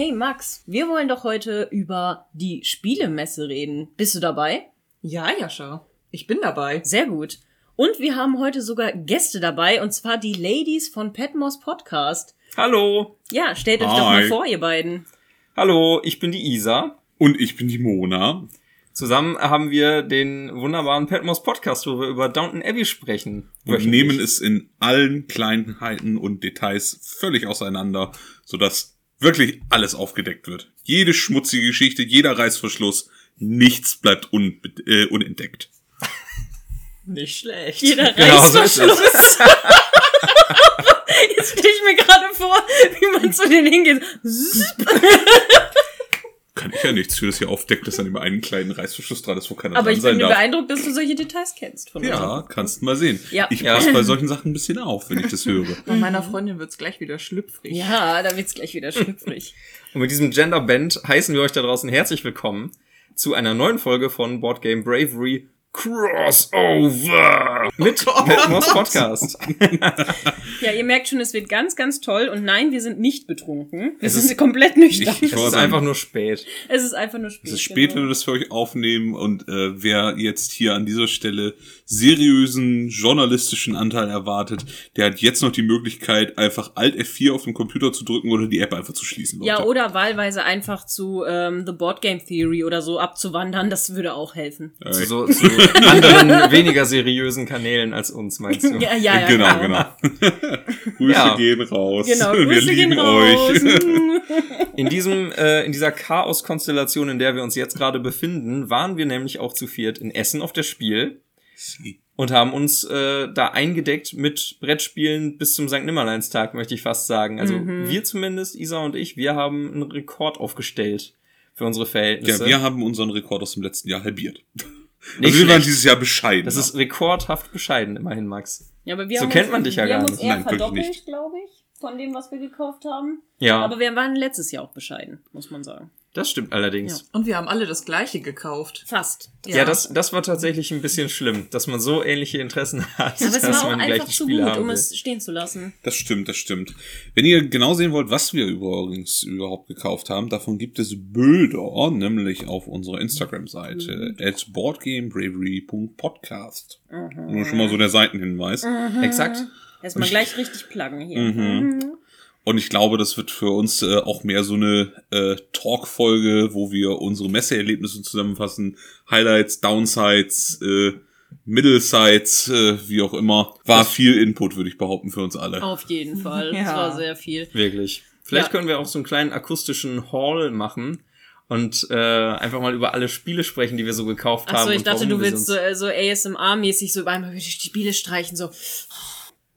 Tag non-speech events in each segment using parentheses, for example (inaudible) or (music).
Hey Max, wir wollen doch heute über die Spielemesse reden. Bist du dabei? Ja, Jascha. Ich bin dabei. Sehr gut. Und wir haben heute sogar Gäste dabei, und zwar die Ladies von Petmos Podcast. Hallo. Ja, stellt euch doch mal vor, ihr beiden. Hallo, ich bin die Isa. Und ich bin die Mona. Zusammen haben wir den wunderbaren Petmos Podcast, wo wir über Downton Abbey sprechen. Und nehmen es in allen Kleinheiten und Details völlig auseinander, sodass wirklich alles aufgedeckt wird. Jede schmutzige Geschichte, jeder Reißverschluss, nichts bleibt un äh, unentdeckt. Nicht schlecht. Jeder Genau so ist Reißverschluss. es. (laughs) Jetzt stelle ich mir gerade vor, wie man zu denen hingeht. Kann ich ja nichts für, das hier aufdeckt, dass an dem einen kleinen Reißverschluss dran ist, wo keiner Aber dran ich sein bin darf. beeindruckt, dass du solche Details kennst von Ja, kannst mal sehen. Ja. Ich passe bei (laughs) solchen Sachen ein bisschen auf, wenn ich das höre. Bei meiner Freundin wird's gleich wieder schlüpfrig. Ja, da wird's gleich wieder schlüpfrig. (laughs) Und mit diesem Gender Band heißen wir euch da draußen herzlich willkommen zu einer neuen Folge von Board Game Bravery Crossover mit Petmos Podcast. (laughs) ja, ihr merkt schon, es wird ganz, ganz toll. Und nein, wir sind nicht betrunken. Wir Es sind ist- komplett nüchtern. Ich- ich Es ist einfach nur spät. es ist einfach nur spät. Es ist spät, wenn genau. wir das für euch aufnehmen und äh, wer jetzt hier an dieser Stelle seriösen journalistischen Anteil erwartet, der hat jetzt noch die Möglichkeit, einfach Alt F4 auf dem Computer zu drücken oder die App einfach zu schließen. Leute. Ja, oder wahlweise einfach zu ähm, The Board Game Theory oder so abzuwandern, das würde auch helfen. Äh, Zu, so, zu anderen (laughs) weniger seriösen Kanälen als uns, meinst du? (laughs) Ja, ja, ja genau, genau. (laughs) Grüße Ja. gehen raus. Genau, wir Grüße lieben gehen raus. euch. In diesem, äh, in dieser Chaos-Konstellation, in der wir uns jetzt gerade befinden, waren wir nämlich auch zu viert in Essen auf der Spiel und haben uns äh, da eingedeckt mit Brettspielen bis zum St. Nimmerleinstag, möchte ich fast sagen. Also Mhm. wir zumindest, Isa und ich, wir haben einen Rekord aufgestellt für unsere ja, Verhältnisse. wir haben unseren Rekord aus dem letzten Jahr halbiert. (laughs) Nicht also wir waren schlecht. dieses Jahr bescheiden. das ist rekordhaft bescheiden, immerhin, Max. Ja, aber wir So haben kennt uns, man dich ja wir gar haben uns nicht. eher Nein, verdoppelt, glaube ich, von dem, was wir gekauft haben. Ja, Aber wir waren letztes Jahr auch bescheiden, muss man sagen. Das stimmt allerdings. Und wir haben alle das gleiche gekauft. Fast. Ja, das, das war tatsächlich ein bisschen schlimm, dass man so ähnliche Interessen (laughs) hat, Aber es dass war auch einfach zu Spiele gut, um es stehen zu lassen. Das stimmt, das stimmt. Wenn ihr genau sehen wollt, was wir übrigens überhaupt gekauft haben, davon gibt es Bilder, nämlich auf unserer Instagram-Seite Mhm. at boardgamebravery.podcast. Nur schon mal so der Seitenhinweis. Mhm. Exakt. Erstmal gleich richtig pluggen hier. Mhm. Und ich glaube, das wird für uns äh, auch mehr so eine äh, Talk-Folge, wo wir unsere Messeerlebnisse zusammenfassen. Highlights, Downsides, äh, Middle-Sides, äh, wie auch immer. War viel Input, würde ich behaupten, für uns alle. Auf jeden Fall. Das Ja. war sehr viel. Wirklich. Vielleicht Ja. können wir auch so einen kleinen akustischen Hall machen und äh, einfach mal über alle Spiele sprechen, die wir so gekauft haben. Achso, ich und dachte, du willst so, äh, so ASMR-mäßig so einmal wieder die Spiele streichen, so.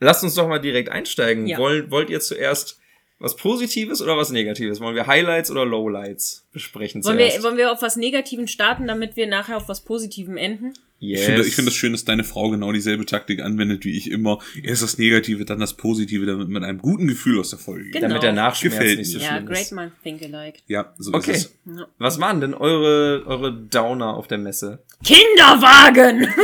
Lasst uns doch mal direkt einsteigen. Ja. Wollt, wollt ihr zuerst was Positives oder was Negatives? Wollen wir Highlights oder Lowlights besprechen Wollen wir, zuerst? wollen wir auf was Negativen starten, damit wir nachher auf was Positivem enden? Yes. Ich finde, ich finde es schön, dass deine Frau genau dieselbe Taktik anwendet wie ich immer. Erst das Negative, dann das Positive, damit man mit einem guten Gefühl aus der Folge geht. Genau. Damit der Nachschmerz Gefällt nicht so. Ja, schlimm great ist. mind think alike. Ja, so Okay. ist es. Was waren denn eure, eure Downer auf der Messe? Kinderwagen! (laughs)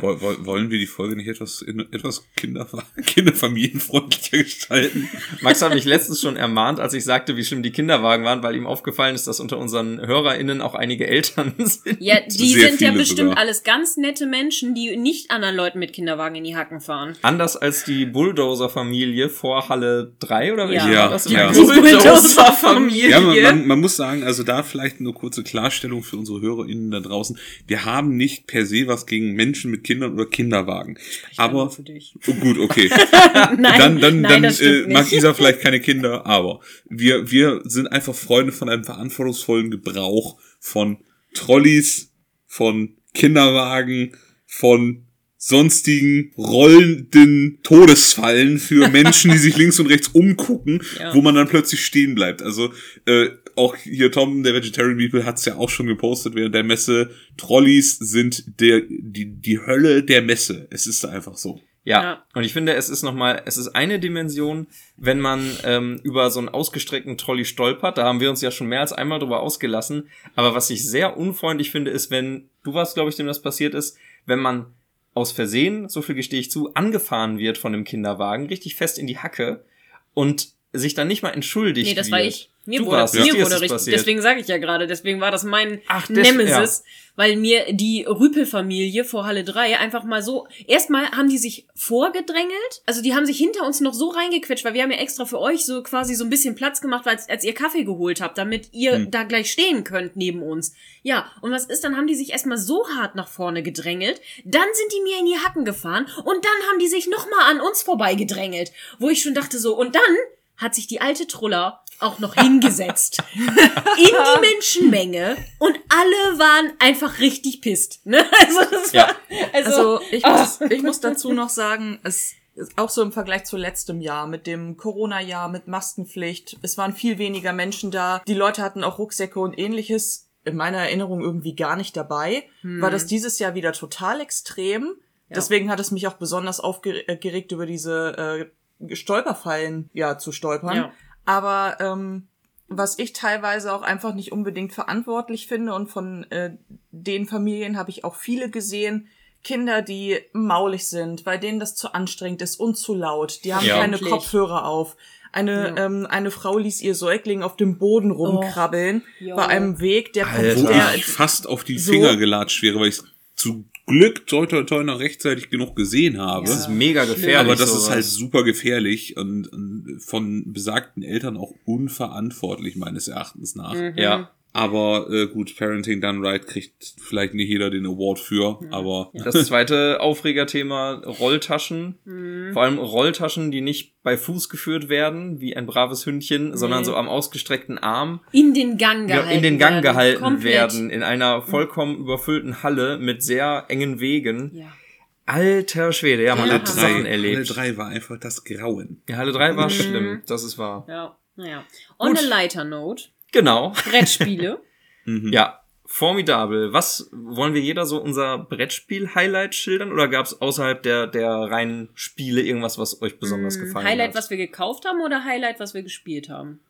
Woll- woll- Wollen wir die Folge nicht etwas, etwas Kinder, (laughs) kinderfamilienfreundlicher gestalten? Max hat mich (laughs) letztens schon ermahnt, als ich sagte, wie schlimm die Kinderwagen waren, weil ihm aufgefallen ist, dass unter unseren HörerInnen auch einige Eltern sind. Ja, die Sehr sind ja bestimmt sogar. alles ganz nette Menschen, die nicht anderen Leuten mit Kinderwagen in die Hacken fahren. Anders als die Bulldozer-Familie vor Halle 3 oder welche Ja. war das? Ja. Die Bulldozer-Familie. Ja, man, man, man muss sagen, also da vielleicht eine kurze Klarstellung für unsere HörerInnen da draußen. Wir haben nicht per se was gegen Menschen mit Kindern oder Kinderwagen. Aber, für dich. oh, gut, okay. (laughs) Nein, dann dann, nein, dann das äh, mag. Isa vielleicht keine Kinder, aber wir, wir sind einfach Freunde von einem verantwortungsvollen Gebrauch von Trolleys, von Kinderwagen, von sonstigen rollenden Todesfallen für (laughs) Menschen, die sich links und rechts umgucken, Ja. wo man dann plötzlich stehen bleibt. Also äh, auch hier Tom, der Vegetarian People, hat es ja auch schon gepostet während der Messe. Trolleys sind der die die Hölle der Messe. Es ist einfach so. Ja. Ja. und ich finde, es ist nochmal, es ist eine Dimension, wenn man ähm, über so einen ausgestreckten Trolley stolpert. Da haben wir uns ja schon mehr als einmal drüber ausgelassen. Aber was ich sehr unfreundlich finde, ist, wenn, du warst, glaube ich, dem das passiert ist, wenn man aus Versehen, so viel gestehe ich zu, angefahren wird von einem Kinderwagen, richtig fest in die Hacke und sich dann nicht mal entschuldigt Nee, das wird. war ich. Mir du wurde, warst, mir ist wurde richtig. passiert. Deswegen sage ich ja gerade, deswegen war das mein Ach, des- Nemesis, weil mir die Rüpel-Familie vor Halle 3 einfach mal so, erstmal haben die sich vorgedrängelt, also die haben sich hinter uns noch so reingequetscht, weil wir haben ja extra für euch so quasi so ein bisschen Platz gemacht, als, als ihr Kaffee geholt habt, damit ihr Hm. da gleich stehen könnt neben uns. Ja, und was ist, dann haben die sich erstmal so hart nach vorne gedrängelt, dann sind die mir in die Hacken gefahren und dann haben die sich nochmal an uns vorbei gedrängelt, wo ich schon dachte so, und dann hat sich die alte Truller auch noch hingesetzt (laughs) in die Menschenmenge und alle waren einfach richtig pisst. Ne? (laughs) Also, das Ja. war, also, Also ich muss, ich muss dazu noch sagen, es ist auch so im Vergleich zu letztem Jahr mit dem Corona-Jahr, mit Maskenpflicht. Es waren viel weniger Menschen da. Die Leute hatten auch Rucksäcke und ähnliches. In meiner Erinnerung irgendwie gar nicht dabei. War das dieses Jahr wieder total extrem. Deswegen hat es mich auch besonders aufgeregt, über diese äh, Stolperfallen ja zu stolpern. Ja. Aber ähm, was ich teilweise auch einfach nicht unbedingt verantwortlich finde und von äh, den Familien habe ich auch viele gesehen, Kinder, die maulig sind, bei denen das zu anstrengend ist und zu laut. Die haben Ja. keine Endlich. Kopfhörer auf. Eine, Ja. ähm, eine Frau ließ ihr Säugling auf dem Boden rumkrabbeln ja. bei einem Weg, der Alter. Der, ich fast auf die so- Finger gelatscht wäre, weil ich zum Glück toi toi toi noch rechtzeitig genug gesehen habe. Das ist mega gefährlich. Aber das ist sowas. halt super gefährlich und, und von besagten Eltern auch unverantwortlich meines Erachtens nach. Mhm. Ja. Aber äh, gut, Parenting Done Right kriegt vielleicht nicht jeder den Award für, aber Das zweite Aufregerthema Rolltaschen. Mhm. Vor allem Rolltaschen, die nicht bei Fuß geführt werden, wie ein braves Hündchen, sondern so am ausgestreckten Arm in den Gang ja, gehalten in den Gang werden. gehalten Komplett. werden, in einer vollkommen überfüllten Halle mit sehr engen Wegen. Ja. Alter Schwede, ja, man Ja. hat Halle Sachen Halle erlebt. 3 war einfach das Grauen. Die Halle 3 war Mhm. schlimm, das ist wahr. Ja, naja. On Gut. a lighter note, Genau. Brettspiele. (laughs) Mhm. Ja, formidabel. Was wollen wir jeder so unser Brettspiel-Highlight schildern oder gab es außerhalb der, der reinen Spiele irgendwas, was euch besonders gefallen Mm, Highlight, hat? was wir gekauft haben oder Highlight, was wir gespielt haben?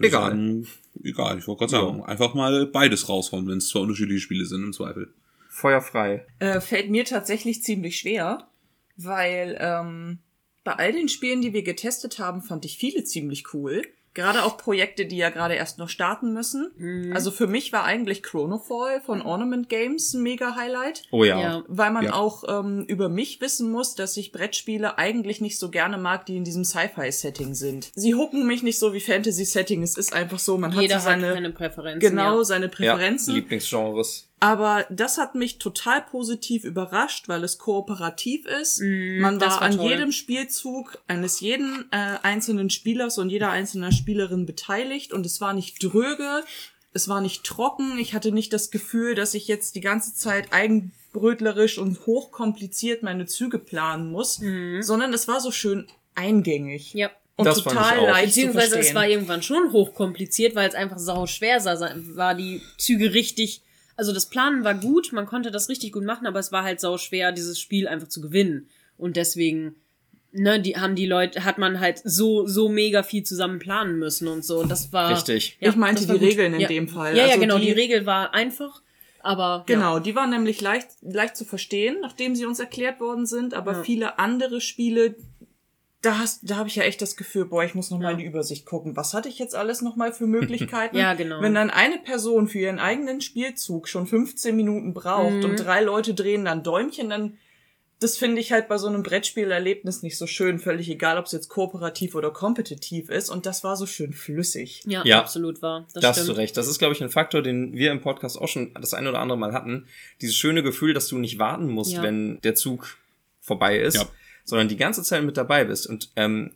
Egal. Sagen, egal, ich wollte gerade sagen, einfach mal beides raushauen, wenn es zwei unterschiedliche Spiele sind, im Zweifel. Feuer frei. äh, fällt mir tatsächlich ziemlich schwer, weil ähm, bei all den Spielen, die wir getestet haben, fand ich viele ziemlich cool. Gerade auch Projekte, die ja gerade erst noch starten müssen. Mhm. Also für mich war eigentlich Chronofall von Ornament Games ein mega Highlight. Oh ja. Ja. Weil man Ja. auch ähm, über mich wissen muss, dass ich Brettspiele eigentlich nicht so gerne mag, die in diesem Sci-Fi-Setting sind. Sie hucken mich nicht so wie Fantasy-Setting. Es ist einfach so, man Jeder hat so hat seine, seine Präferenzen. genau ja. seine Ja, Präferenzen. Lieblingsgenres. Aber das hat mich total positiv überrascht, weil es kooperativ ist. Mhm, Man war, war an toll. jedem Spielzug eines jeden äh, einzelnen Spielers und jeder einzelnen Spielerin beteiligt und es war nicht dröge, es war nicht trocken. Ich hatte nicht das Gefühl, dass ich jetzt die ganze Zeit eigenbrötlerisch und hochkompliziert meine Züge planen muss, sondern es war so schön eingängig. Ja. und Das fand ich total auch. leicht zu Beziehungsweise verstehen. es war irgendwann schon hochkompliziert, weil es einfach sau schwer sah, war die Züge richtig, also das Planen war gut, man konnte das richtig gut machen, aber es war halt sau schwer, dieses Spiel einfach zu gewinnen. Und deswegen, ne, die haben die Leute, hat man halt so, so mega viel zusammen planen müssen und so. Und das war. Richtig. Ich meinte die Regeln in ja. dem Fall. Ja, ja, Also genau, die- die Regel war einfach, aber. Genau, die waren nämlich leicht, leicht zu verstehen, nachdem sie uns erklärt worden sind, aber Ja. viele andere Spiele, da, hast- da habe ich ja echt das Gefühl, boah, ich muss noch mal Ja. in die Übersicht gucken. Was hatte ich jetzt alles noch mal für (laughs) Möglichkeiten? Ja, genau. Wenn dann eine Person für ihren eigenen Spielzug schon 15 Minuten braucht Mhm. und drei Leute drehen dann Däumchen, dann das finde ich halt bei so einem Brettspielerlebnis nicht so schön, völlig egal, ob es jetzt kooperativ oder kompetitiv ist. Und das war so schön flüssig. Ja, Ja. absolut war. Das Da hast du recht. Das ist, glaube ich, ein Faktor, den wir im Podcast auch schon das eine oder andere Mal hatten. Dieses schöne Gefühl, dass du nicht warten musst, Ja. wenn der Zug vorbei ist, Ja. Sondern die ganze Zeit mit dabei bist. Und ähm,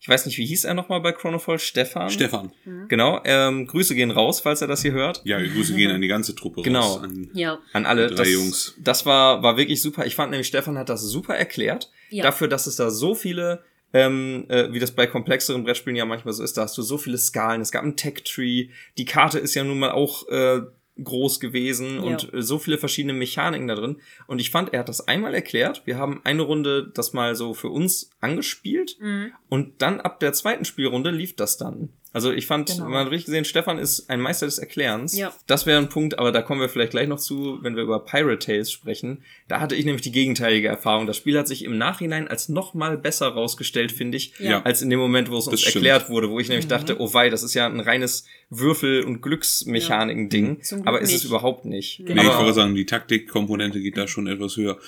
ich weiß nicht, wie hieß er nochmal bei Chronofall? Stefan? Stefan. Genau. Ähm, Grüße gehen raus, falls er das hier hört. Ja, Grüße gehen an die ganze Truppe Genau. raus. An, Ja. An alle. Drei das, Jungs. Das war, war wirklich super. Ich fand nämlich, Stefan hat das super erklärt. Ja. Dafür, dass es da so viele, ähm, äh, wie das bei komplexeren Brettspielen ja manchmal so ist, da hast du so viele Skalen. Es gab einen Tech-Tree. Die Karte ist ja nun mal auch äh, groß gewesen Ja. und äh, so viele verschiedene Mechaniken da drin. Und ich fand, er hat das einmal erklärt. Wir haben eine Runde das mal so für uns angespielt. Mhm. Und dann ab der zweiten Spielrunde lief das dann. Also ich fand, Genau. man hat richtig gesehen, Stefan ist ein Meister des Erklärens. Ja. Das wäre ein Punkt, aber da kommen wir vielleicht gleich noch zu, wenn wir über Pirate Tales sprechen. Da hatte ich nämlich die gegenteilige Erfahrung. Das Spiel hat sich im Nachhinein als noch mal besser rausgestellt, finde ich, Ja. als in dem Moment, wo es uns stimmt. erklärt wurde, wo ich Mhm. nämlich dachte, oh wei, das ist ja ein reines Würfel- und Glücksmechaniken-Ding. Zum Glück Aber ist es nicht. überhaupt nicht. Nee, ich wollte sagen, die Taktikkomponente geht da schon etwas höher.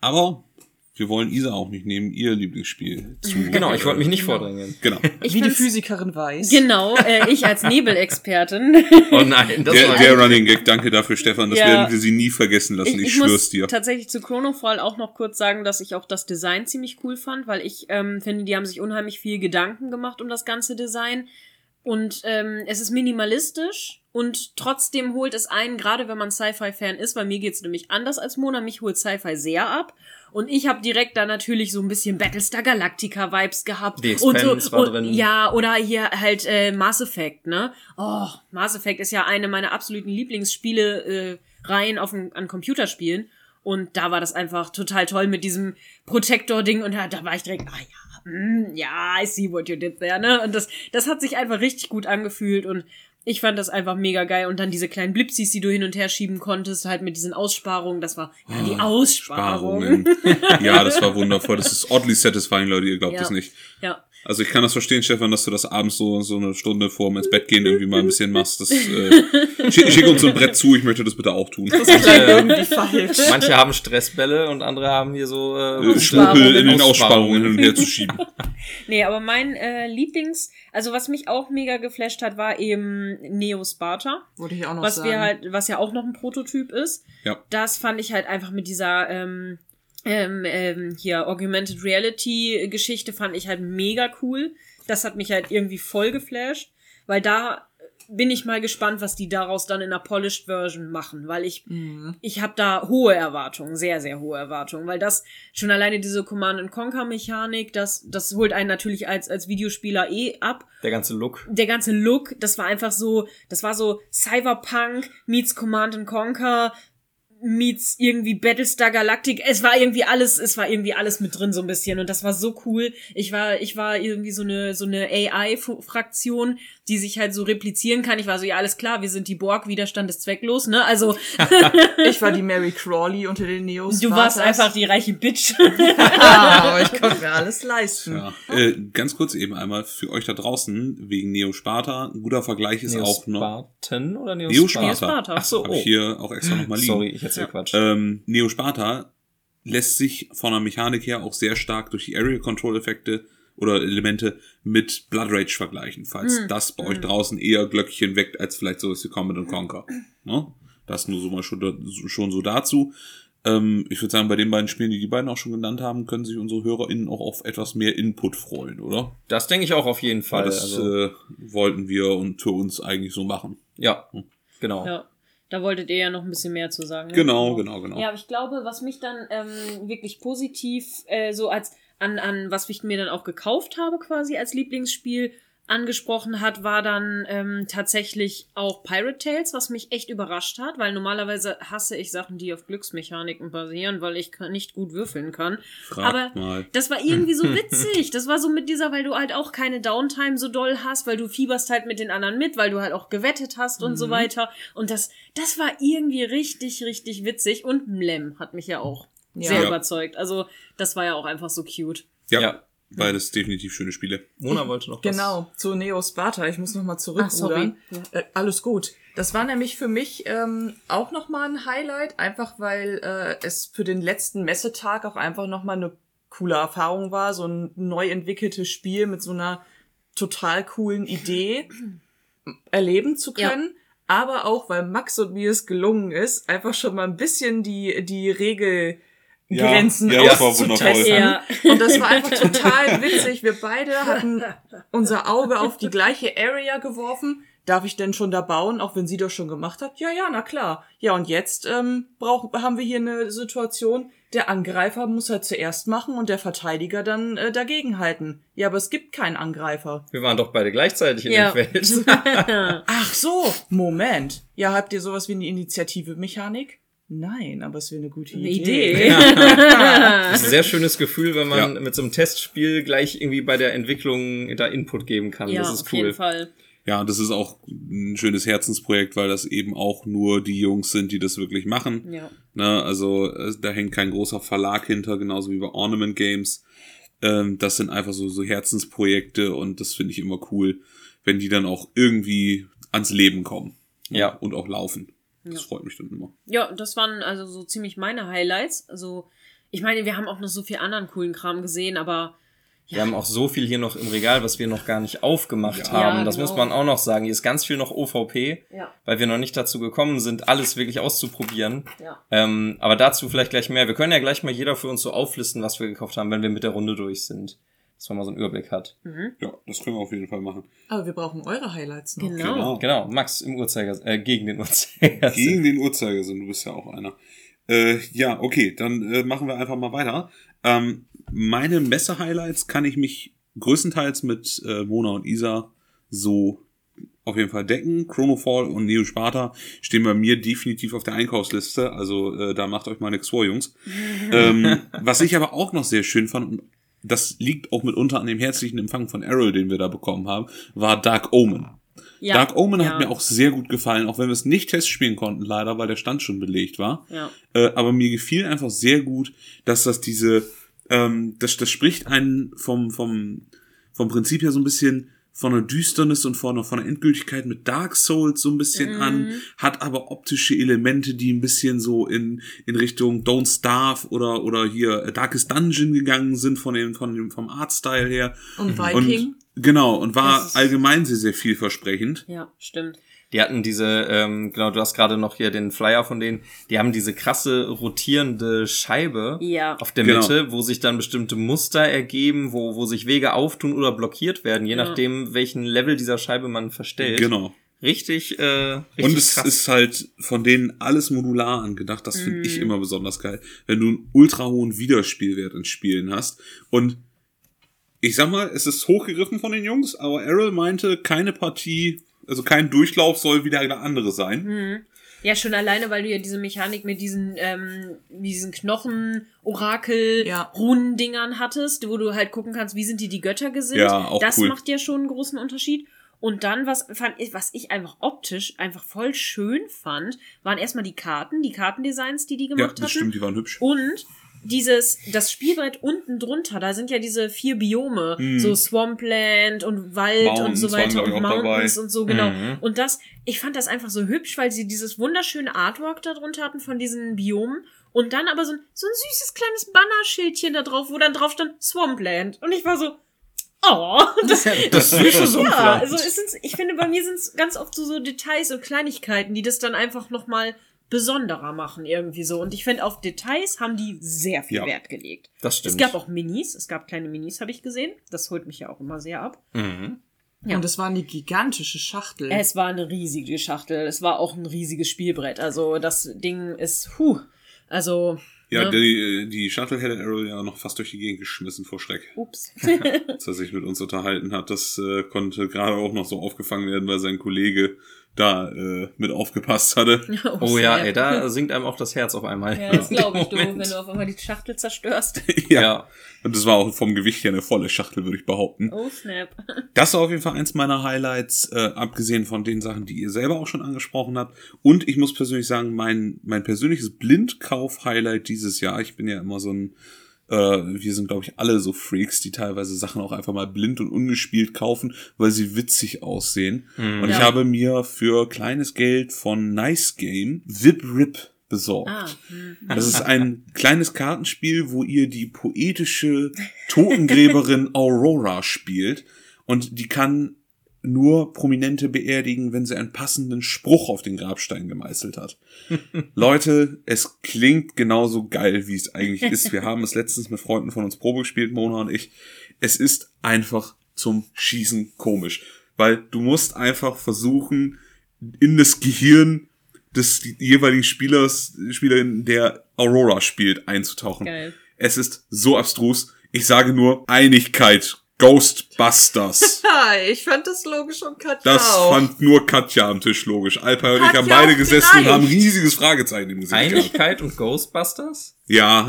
Aber wir wollen Isa auch nicht nehmen, ihr Lieblingsspiel zu. (laughs) genau, ich wollte mich nicht vordrängen. Genau. (laughs) Ich Wie die Physikerin weiß. Genau, äh, ich als Nebelexpertin. Oh nein, das Der, war der Running Gag, danke dafür, Stefan. Das Ja. werden wir sie nie vergessen lassen. Ich, ich schwör's muss dir. tatsächlich zu Chronofall auch noch kurz sagen, dass ich auch das Design ziemlich cool fand, weil ich ähm, finde, die haben sich unheimlich viel Gedanken gemacht um das ganze Design. Und ähm, es ist minimalistisch und trotzdem holt es einen, gerade wenn man Sci-Fi-Fan ist, bei mir geht's nämlich anders als Mona, mich holt Sci-Fi sehr ab. Und ich habe direkt da natürlich so ein bisschen Battlestar Galactica-Vibes gehabt. The und so, war und, drin. Ja, oder hier halt äh, Mass Effect, ne? Oh, Mass Effect ist ja eine meiner absoluten Lieblingsspiele äh, Reihen auf dem, an Computerspielen. Und da war das einfach total toll mit diesem Protektor-Ding und da, da war ich direkt, ah ja, mm, ja, I see what you did there, ne? Und das, das hat sich einfach richtig gut angefühlt und ich fand das einfach mega geil. Und dann diese kleinen Blipsis, die du hin und her schieben konntest, halt mit diesen Aussparungen, das war ja, Ah, die Aussparungen. Sparungen. ja, das war wundervoll. Das ist oddly satisfying, Leute. Ihr glaubt Ja. es nicht. Ja. Also ich kann das verstehen, Stefan, dass du das abends so so eine Stunde vorm ins Bett gehen irgendwie mal ein bisschen machst. Das, äh, schick, schick uns so ein Brett zu. Ich möchte das bitte auch tun. Das klang irgendwie falsch. Manche haben Stressbälle und andere haben hier so äh, Äh, Schmuppel in den Aussparungen hin und her zu schieben. (laughs) Nee, aber mein äh, Lieblings, also was mich auch mega geflasht hat, war eben Neo Sparta. Wollte ich auch noch was sagen. wir halt, was ja auch noch ein Prototyp ist. Ja. Das fand ich halt einfach mit dieser ähm, ähm, ähm, hier Augmented Reality Geschichte fand ich halt mega cool. Das hat mich halt irgendwie voll geflasht, weil da bin ich mal gespannt, was die daraus dann in einer polished Version machen, weil ich Mhm. ich habe da hohe Erwartungen, sehr sehr hohe Erwartungen, weil das schon alleine diese Command and Conquer Mechanik, das das holt einen natürlich als als Videospieler eh ab der ganze Look. der ganze Look, das war einfach so, das war so Cyberpunk meets Command and Conquer meets irgendwie Battlestar Galactic. Es war irgendwie alles, es war irgendwie alles mit drin so ein bisschen und das war so cool. Ich war, ich war irgendwie so eine so eine AI-Fraktion, die sich halt so replizieren kann. Ich war so ja alles klar, wir sind die Borg, Widerstand ist zwecklos, ne? Also (laughs) Ich war die (laughs) Mary Crawley unter den Neos. du warst einfach die reiche Bitch. (laughs) aber ich konnte mir alles leisten. Ja. Äh, ganz kurz eben einmal für euch da draußen wegen Neo Sparta. Ein guter Vergleich ist auch noch. Neospartan oder Neo Neosparta? Sparta. Sparta. Ach so, Hab oh. ich hier auch extra nochmal liegen. Sorry, ich erzähl Quatsch. Ähm, Neo Sparta lässt sich von der Mechanik her auch sehr stark durch die Area Control Effekte oder Elemente mit Blood Rage vergleichen, falls Hm. das bei euch draußen eher Glöckchen weckt als vielleicht sowas wie Command and Conquer. Ne? Das nur so mal schon, schon so dazu. Ähm, ich würde sagen, bei den beiden Spielen, die die beiden auch schon genannt haben, können sich unsere HörerInnen auch auf etwas mehr Input freuen, oder? das denke ich auch auf jeden Fall. Weil das also, äh, wollten wir und für uns eigentlich so machen. ja, genau. ja, da wolltet ihr ja noch ein bisschen mehr zu sagen. ne? Genau, genau, genau. Ja, aber ich glaube, was mich dann ähm, wirklich positiv äh, so als an, an was ich mir dann auch gekauft habe quasi als Lieblingsspiel angesprochen hat, war dann ähm, tatsächlich auch Pirate Tales, was mich echt überrascht hat, weil normalerweise hasse ich Sachen, die auf Glücksmechaniken basieren, weil ich nicht gut würfeln kann. Fragt aber mal. das war irgendwie so (laughs) witzig. Das war so mit dieser, weil du halt auch keine Downtime so doll hast, weil du fieberst halt mit den anderen mit, weil du halt auch gewettet hast und so weiter. Und das, das war irgendwie richtig, richtig witzig. Und Mlem hat mich ja auch Ja. sehr Ja. überzeugt. Also, das war ja auch einfach so cute. Ja, Ja. Beides definitiv schöne Spiele. Mona wollte noch was. Genau, zu Neo Sparta. Ich muss noch mal Ach, sorry. zurückrudern. Ja. Äh, alles gut. Das war nämlich für mich ähm, auch noch mal ein Highlight, einfach weil äh, es für den letzten Messetag auch einfach noch mal eine coole Erfahrung war, so ein neu entwickeltes Spiel mit so einer total coolen Idee (clears throat) erleben zu Ja. können. Aber auch, weil Max und mir es gelungen ist, einfach schon mal ein bisschen die, die Regelgrenzen Ja, ja, das war auszutesten. Ja. Und das war einfach total witzig. Wir beide hatten unser Auge auf die gleiche Area geworfen. Darf ich denn schon da bauen, auch wenn sie das schon gemacht hat? Ja, ja, na klar. Ja, und jetzt ähm, brauch, haben wir hier eine Situation, der Angreifer muss halt zuerst machen und der Verteidiger dann äh, dagegenhalten. Ja, aber es gibt keinen Angreifer. Wir waren doch beide gleichzeitig in Ja. dem Feld. (laughs) Ach so, Moment. Ja, habt ihr sowas wie eine Initiative-Mechanik? Nein, aber es wäre eine gute Eine Idee. Idee. (laughs) Das ist ein sehr schönes Gefühl, wenn man Ja. mit so einem Testspiel gleich irgendwie bei der Entwicklung da Input geben kann. ja, das ist auf jeden cool. Fall. Ja, das ist auch ein schönes Herzensprojekt, weil das eben auch nur die Jungs sind, die das wirklich machen. Ja. Ne, also da hängt kein großer Verlag hinter, genauso wie bei Ornament Games. Ähm, das sind einfach so, so Herzensprojekte und das finde ich immer cool, wenn die dann auch irgendwie ans Leben kommen. Ja. Und auch laufen. Das Ja. freut mich dann immer. Ja, das waren also so ziemlich meine Highlights. Also, ich meine, wir haben auch noch so viel anderen coolen Kram gesehen, aber Wir haben auch so viel hier noch im Regal, was wir noch gar nicht aufgemacht Ja. haben. Das genau. muss man auch noch sagen. Hier ist ganz viel noch OVP, ja, weil wir noch nicht dazu gekommen sind, alles wirklich auszuprobieren. ja. Ähm, aber dazu vielleicht gleich mehr. Wir können ja gleich mal jeder für uns so auflisten, was wir gekauft haben, wenn wir mit der Runde durch sind. Dass man mal so einen Überblick hat. Ja, das können wir auf jeden Fall machen. Aber wir brauchen eure Highlights noch. Genau. Genau, Max im Uhrzeiger, äh, gegen den Uhrzeigersinn. (laughs) Gegen den Uhrzeigersinn, du bist ja auch einer. Äh, ja, okay, dann äh, machen wir einfach mal weiter. Ähm, meine Messe-Highlights kann ich mich größtenteils mit äh, Mona und Isa so auf jeden Fall decken. Chronofall und Neo Sparta stehen bei mir definitiv auf der Einkaufsliste. Also äh, da macht euch mal nichts vor, Jungs. (laughs) ähm, was ich aber auch noch sehr schön fand, und das liegt auch mitunter an dem herzlichen Empfang von Errol, den wir da bekommen haben, war Dark Omen. ja. Dark Omen ja. hat mir auch sehr gut gefallen, auch wenn wir es nicht testspielen konnten, leider, weil der Stand schon belegt war. Ja. Äh, aber mir gefiel einfach sehr gut, dass das diese, ähm, das, das spricht einen vom, vom, vom Prinzip her so ein bisschen von einer Düsternis und von einer, von einer Endgültigkeit mit Dark Souls so ein bisschen an, hat aber optische Elemente, die ein bisschen so in, in Richtung Don't Starve oder, oder hier Darkest Dungeon gegangen sind von dem, von dem, vom Artstyle her. Und Viking. Und, genau, und war allgemein sehr, sehr vielversprechend. Ja, stimmt. Die hatten diese, ähm, genau, du hast gerade noch hier den Flyer von denen, die haben diese krasse rotierende Scheibe Ja. auf der Genau. Mitte, wo sich dann bestimmte Muster ergeben, wo, wo sich Wege auftun oder blockiert werden, je Ja. nachdem, welchen Level dieser Scheibe man verstellt. Genau. Richtig, äh, richtig Und es krass. ist halt von denen alles modular angedacht. Das finde Mhm. ich immer besonders geil. Wenn du einen ultra hohen Wiederspielwert in Spielen hast. Und ich sag mal, es ist hochgegriffen von den Jungs, aber Errol meinte, keine Partie, also kein Durchlauf soll wieder eine andere sein. Mhm. Ja, schon alleine, weil du ja diese Mechanik mit diesen, ähm, diesen Knochen, Orakel, Ja. Runendingern hattest, wo du halt gucken kannst, wie sind die die Götter gesinnt. Ja, auch das cool. macht ja schon einen großen Unterschied. Und dann, was fand ich, was ich einfach optisch einfach voll schön fand, waren erstmal die Karten, die Kartendesigns, die die Ja, gemacht das hatten. stimmt, die waren hübsch. Und dieses, das Spielbrett unten drunter, da sind ja diese vier Biome, Mhm. so Swampland und Wald und Mountains so waren, weiter und Mountains dabei. und so, genau. Mhm. Und das, ich fand das einfach so hübsch, weil sie dieses wunderschöne Artwork da drunter hatten von diesen Biomen und dann aber so ein, so ein süßes kleines Bannerschildchen da drauf, wo dann drauf stand Swampland. Und ich war so, oh, (laughs) das, das süße ja, Sumpfland. also es sind, ich finde, bei mir sind es ganz oft so, so Details und Kleinigkeiten, die das dann einfach nochmal besonderer machen irgendwie so. Und ich finde, auf Details haben die sehr viel Ja. Wert gelegt. das stimmt. Es gab auch Minis, es gab kleine Minis, habe ich gesehen. Das holt mich ja auch immer sehr ab. Mhm. Ja. Und es war eine gigantische Schachtel. Es war eine riesige Schachtel, es war auch ein riesiges Spielbrett. Also das Ding ist, huh, also, Ja, ne? die, die Shuttle hätte Errol ja noch fast durch die Gegend geschmissen vor Schreck, ups. (laughs) als er sich mit uns unterhalten hat. Das äh, konnte gerade auch noch so aufgefangen werden, weil sein Kollege da äh, mit aufgepasst hatte. (laughs) Oh ja, snap. ey, da sinkt einem auch das Herz auf einmal. Ja, das (laughs) glaube ich, du, wenn du auf einmal die Schachtel zerstörst. (laughs) ja. Und das war auch vom Gewicht her eine volle Schachtel, würde ich behaupten. Oh, snap. Das war auf jeden Fall eins meiner Highlights, äh, abgesehen von den Sachen, die ihr selber auch schon angesprochen habt. Und ich muss persönlich sagen, mein, mein persönliches Blindkauf-Highlight dieses Jahr, ich bin ja immer so ein, äh, wir sind, glaube ich, alle so Freaks, die teilweise Sachen auch einfach mal blind und ungespielt kaufen, weil sie witzig aussehen. Und ich Ja. habe mir für kleines Geld von Nice Game Vip Rip besorgt. Ah, hm. Das ist ein kleines Kartenspiel, wo ihr die poetische Totengräberin (laughs) Aurora spielt. Und die kann nur Prominente beerdigen, wenn sie einen passenden Spruch auf den Grabstein gemeißelt hat. (laughs) Leute, es klingt genauso geil, wie es eigentlich ist. Wir haben es letztens mit Freunden von uns Probe gespielt, Mona und ich. Es ist einfach zum Schießen komisch. Weil du musst einfach versuchen, in das Gehirn des jeweiligen Spielers, Spielerin, der Aurora spielt, einzutauchen. Geil. Es ist so abstrus. Ich sage nur Einigkeit. Ghostbusters. (laughs) Ich fand das logisch und Katja Das auch. fand nur Katja am Tisch logisch. Alper und ich haben beide gesessen und haben ein riesiges Fragezeichen im Gesicht gehabt. Einigkeit und Ghostbusters? Ja,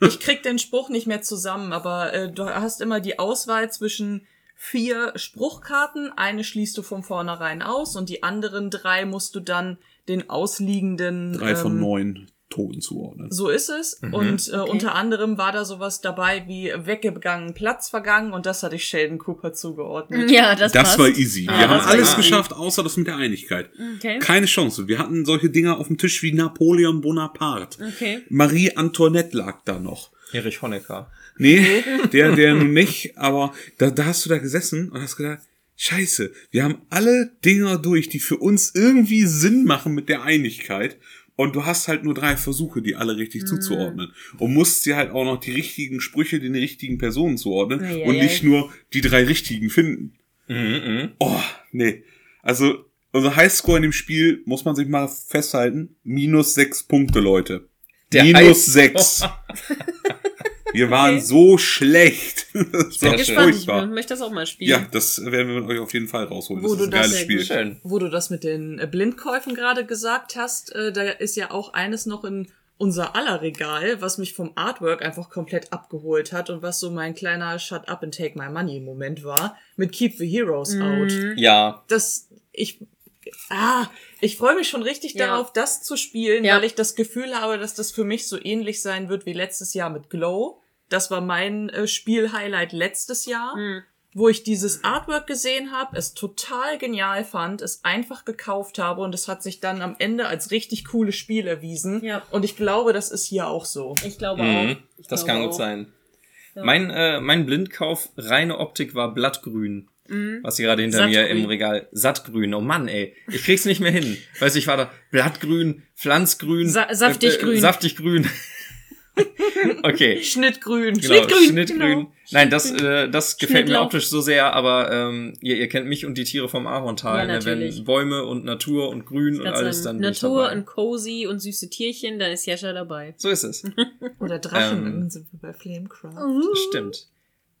Ich krieg den Spruch nicht mehr zusammen, aber äh, du hast immer die Auswahl zwischen vier Spruchkarten. Eine schließt du von vornherein aus und die anderen drei musst du dann den ausliegenden. Drei von ähm, neun Toten zuordnen. So ist es. Und äh, unter anderem war da sowas dabei wie weggegangen, Platz vergangen und das hatte ich Sheldon Cooper zugeordnet. Ja, das, Das passt. war easy. Wir Ja, haben alles easy. geschafft, außer das mit der Einigkeit. Okay. Keine Chance. Wir hatten solche Dinger auf dem Tisch wie Napoleon Bonaparte. Okay. Marie Antoinette lag da noch. Erich Honecker. Nee, (laughs) der, der nun nicht, aber da, da hast du da gesessen und hast gedacht, scheiße, wir haben alle Dinger durch, die für uns irgendwie Sinn machen mit der Einigkeit. Und du hast halt nur drei Versuche, die alle richtig zuzuordnen. Und musst dir halt auch noch die richtigen Sprüche den richtigen Personen zuordnen Eieiei. und nicht nur die drei richtigen finden. Oh, nee. Also, unser Highscore in dem Spiel, muss man sich mal festhalten, minus sechs Punkte, Leute. Der minus Highscore. sechs. (laughs) Wir waren so schlecht. (laughs) Das Ich bin war gespannt. Ich möchte das auch mal spielen. Ja, das werden wir mit euch auf jeden Fall rausholen. Wo Das du ist ein geiles das- Spiel. Schön. Wo du das mit den äh, Blindkäufen gerade gesagt hast, äh, da ist ja auch eines noch in unser aller Regal, was mich vom Artwork einfach komplett abgeholt hat und was so mein kleiner Shut up and take my money Moment war, mit Keep the Heroes Out. Ja. Das, ich, ah, ich freue mich schon richtig Ja. darauf, das zu spielen, Ja. weil ich das Gefühl habe, dass das für mich so ähnlich sein wird wie letztes Jahr mit Glow. Das war mein äh, Spiel-Highlight letztes Jahr, wo ich dieses Artwork gesehen habe, es total genial fand, es einfach gekauft habe und es hat sich dann am Ende als richtig cooles Spiel erwiesen. Ja. Und ich glaube, das ist hier auch so. Ich glaube Mhm. auch. Ich Das glaube kann auch. gut sein. Mein, äh, mein Blindkauf, reine Optik war Blattgrün. Was hier gerade hinter mir Sattgrün. im Regal. Sattgrün. Oh Mann, ey. Ich krieg's nicht mehr hin. Weißt du, ich war da Blattgrün, Pflanzgrün. Sa- saftig grün. Saftig grün. (laughs) okay. Schnittgrün. Genau, Schnittgrün, Schnittgrün. genau. Nein, das, äh, das gefällt mir optisch so sehr, aber ähm, ihr, ihr kennt mich und die Tiere vom Ahorntal, Ja, ne, wenn Bäume und Natur und Grün und alles dann Natur und cozy und süße Tierchen, dann ist Jascha dabei. So ist es. (laughs) Oder Drachen, Ähm. dann sind wir bei Flamecraft. Stimmt.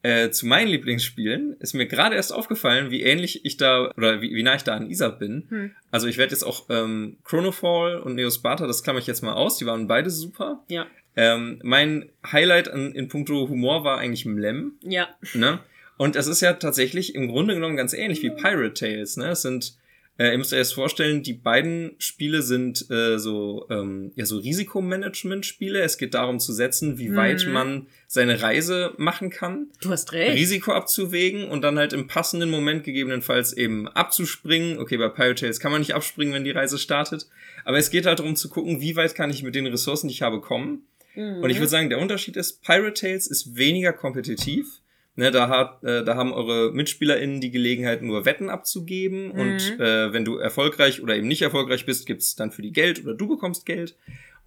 Äh, zu meinen Lieblingsspielen ist mir gerade erst aufgefallen, wie ähnlich ich da, oder wie, wie nah ich da an Isar bin. Hm. Also ich werde jetzt auch ähm, Chronofall und Neosparta, das klammer ich jetzt mal aus, die waren beide super. Ja. Ähm, mein Highlight an, in puncto Humor war eigentlich Mlem. Ja. Ne? Und es ist ja tatsächlich im Grunde genommen ganz ähnlich wie Pirate Tales. Ne? Es sind, äh, ihr müsst euch das vorstellen, die beiden Spiele sind äh, so, ähm, ja, so Risikomanagement-Spiele. Es geht darum zu setzen, wie weit man seine Reise machen kann, Du hast recht. Risiko abzuwägen und dann halt im passenden Moment gegebenenfalls eben abzuspringen. Okay, bei Pirate Tales kann man nicht abspringen, wenn die Reise startet. Aber es geht halt darum zu gucken, wie weit kann ich mit den Ressourcen, die ich habe, kommen. Und ich würde sagen, der Unterschied ist, Pirate Tales ist weniger kompetitiv. Ne, da, hat, äh, da haben eure MitspielerInnen die Gelegenheit, nur Wetten abzugeben. Und äh, wenn du erfolgreich oder eben nicht erfolgreich bist, gibt's dann für die Geld oder du bekommst Geld.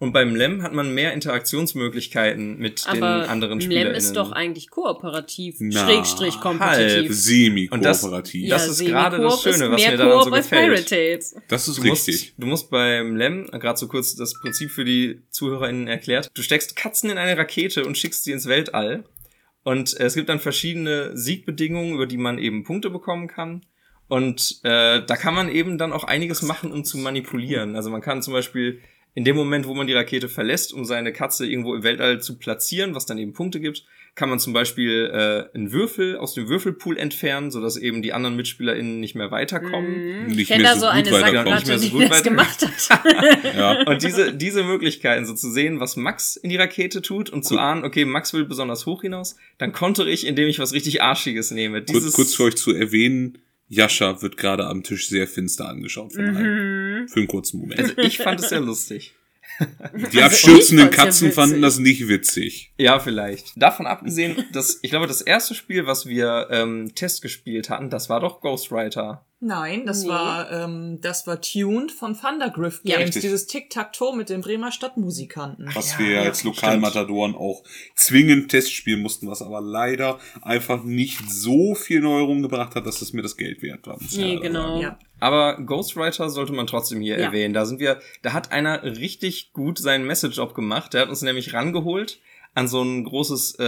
Und beim Lem hat man mehr Interaktionsmöglichkeiten mit den Aber anderen Lem SpielerInnen. ist doch eigentlich kooperativ, Na, Schrägstrich halb. kompetitiv. Und das- Semi-kooperativ. das ist gerade das Schöne, was mir daran so gefällt. Das ist Du richtig. musst, du musst beim Lem, gerade so kurz das Prinzip für die ZuhörerInnen erklärt, du steckst Katzen in eine Rakete und schickst sie ins Weltall. Und es gibt dann verschiedene Siegbedingungen, über die man eben Punkte bekommen kann. Und äh, da kann man eben dann auch einiges machen, um zu manipulieren. Also man kann zum Beispiel in dem Moment, wo man die Rakete verlässt, um seine Katze irgendwo im Weltall zu platzieren, was dann eben Punkte gibt, kann man zum Beispiel äh, einen Würfel aus dem Würfelpool entfernen, sodass eben die anderen MitspielerInnen nicht mehr weiterkommen. Ich Nicht kenne mehr da so so gut eine weiterkommen. Nicht mehr so die gut das weiter- gemacht hat. (laughs) Ja. Und diese, diese Möglichkeiten, so zu sehen, was Max in die Rakete tut und zu ahnen, okay, Max will besonders hoch hinaus, dann kontere ich, indem ich was richtig Arschiges nehme. Kurz, Dieses, kurz für euch zu erwähnen, Jascha wird gerade am Tisch sehr finster angeschaut von allen. Für einen kurzen Moment. also ich fand es sehr lustig. (laughs) Die ich abstürzenden Katzen fanden das nicht witzig. Ja, vielleicht. Davon abgesehen, dass, ich glaube, das erste Spiel, was wir ähm, Test gespielt hatten, das war doch Ghostwriter. Nein, das Nee. war ähm, das war Tuned von Thundergriff Ja. Games, Richtig. dieses Tic-Tac-Toe mit den Bremer Stadtmusikanten. Was ja, wir ja, als Lokalmatadoren auch zwingend testspielen mussten, was aber leider einfach nicht so viel Neuerung gebracht hat, dass es mir das Geld wert war. Nee, leider genau. Ja. Aber Ghostwriter sollte man trotzdem hier Ja. erwähnen. Da sind wir, da hat einer richtig gut seinen Message-Job gemacht. Der hat uns nämlich rangeholt an so ein großes äh,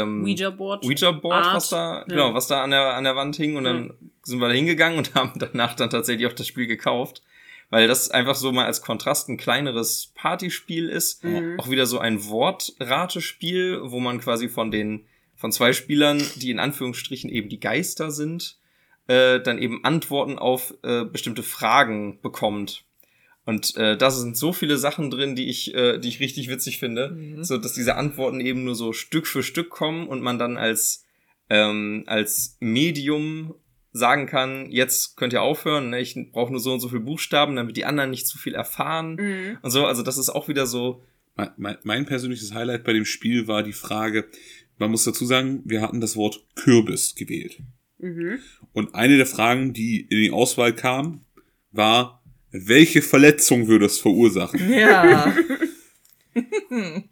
ähm, Ouija-Board. Ouija-Board, Art. was da, Ja. genau, was da an der, an der Wand hing und dann sind wir da hingegangen und (laughs) haben danach dann tatsächlich auch das Spiel gekauft. Weil das einfach so mal als Kontrast ein kleineres Partyspiel ist. Mhm. Auch wieder so ein Wortratespiel, wo man quasi von den von zwei Spielern, die in Anführungsstrichen eben die Geister sind, äh, dann eben Antworten auf äh, bestimmte Fragen bekommt. Und äh, da sind so viele Sachen drin, die ich, äh, die ich richtig witzig finde, Mhm. so dass diese Antworten eben nur so Stück für Stück kommen und man dann als ähm, als Medium sagen kann, jetzt könnt ihr aufhören, ne? ich brauche nur so und so viele Buchstaben, damit die anderen nicht zu viel erfahren Mhm. und so. Also das ist auch wieder so, Mein, mein, mein persönliches Highlight bei dem Spiel war die Frage, man muss dazu sagen, wir hatten das Wort Kürbis gewählt. Mhm. Und eine der Fragen, die in die Auswahl kam, war, welche Verletzung würde es verursachen? Ja. (laughs)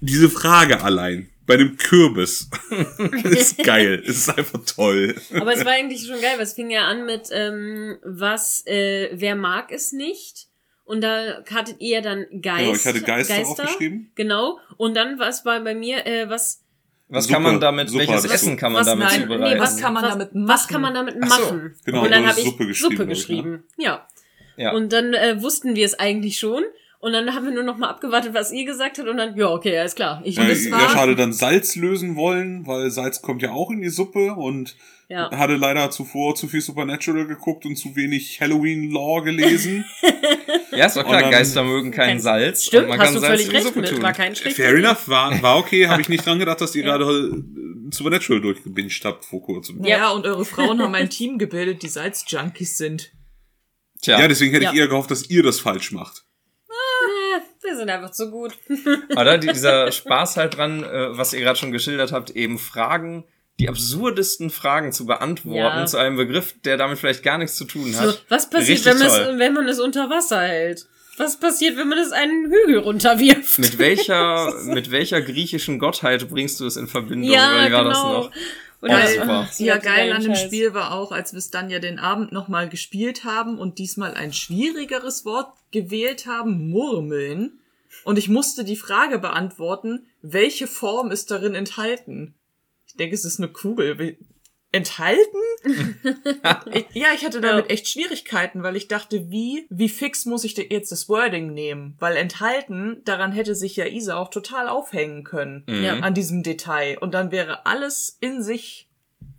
Diese Frage allein bei dem Kürbis (laughs) ist geil. Es ist einfach toll. Aber es war eigentlich schon geil, weil es fing ja an mit, ähm, was, äh, wer mag es nicht? Und da hattet ihr dann Geist, Genau, ich hatte Geister aufgeschrieben. Genau. Und dann was war bei mir, äh, was, was Suppe. kann man damit, Suppe welches. Essen kann man Was- damit nein, zubereiten? nee, was kann man was, damit Was machen? kann man damit Ach so, machen? genau, und dann habe ich Suppe geschrieben, Suppe ne? geschrieben. Ja. Ja. Und dann äh, wussten wir es eigentlich schon. Und dann haben wir nur noch mal abgewartet, was ihr gesagt habt. Und dann, ja, okay, alles klar. Ich, das ja, war, schade, dann Salz lösen wollen, weil Salz kommt ja auch in die Suppe und ja. hatte leider zuvor zu viel Supernatural geguckt und zu wenig Halloween-Lore gelesen. (laughs) ja, ist doch klar, dann- Geister mögen kein Kein- Salz. Stimmt, man hast kann du Salz völlig in die recht Suppe mit. tun. War kein schlechter Fair enough, war, war okay, (laughs) habe ich nicht dran gedacht, dass ihr Ja. gerade äh, Supernatural durchgebinged habt vor kurzem. Ja. Ja. und eure Frauen haben ein Team gebildet, die Salzjunkies sind. Tja, Ja, deswegen hätte Ja. ich eher gehofft, dass ihr das falsch macht. Wir sind einfach zu gut. (laughs) oder dieser Spaß halt dran, äh, was ihr gerade schon geschildert habt, eben Fragen, die absurdesten Fragen zu beantworten Ja. zu einem Begriff, der damit vielleicht gar nichts zu tun So, hat. (laughs) was passiert, wenn es, wenn man es unter Wasser hält? Was passiert, wenn man es einen Hügel runterwirft? Mit welcher, (laughs) mit welcher griechischen Gottheit bringst du es in Verbindung? Ja, genau. Oder Oh, super. Ja, geil an dem. Spiel war auch, als wir es dann ja den Abend nochmal gespielt haben und diesmal ein schwierigeres Wort gewählt haben, Murmeln. Und ich musste die Frage beantworten, welche Form ist darin enthalten? Ich denke, es ist eine Kugel. Enthalten? (laughs) Ich- ja, ich hatte damit echt Schwierigkeiten, weil ich dachte, wie, wie fix muss ich jetzt das Wording nehmen? Weil enthalten, daran hätte sich ja Isa auch total aufhängen können. Mhm. Ja. An diesem Detail. Und dann wäre alles in sich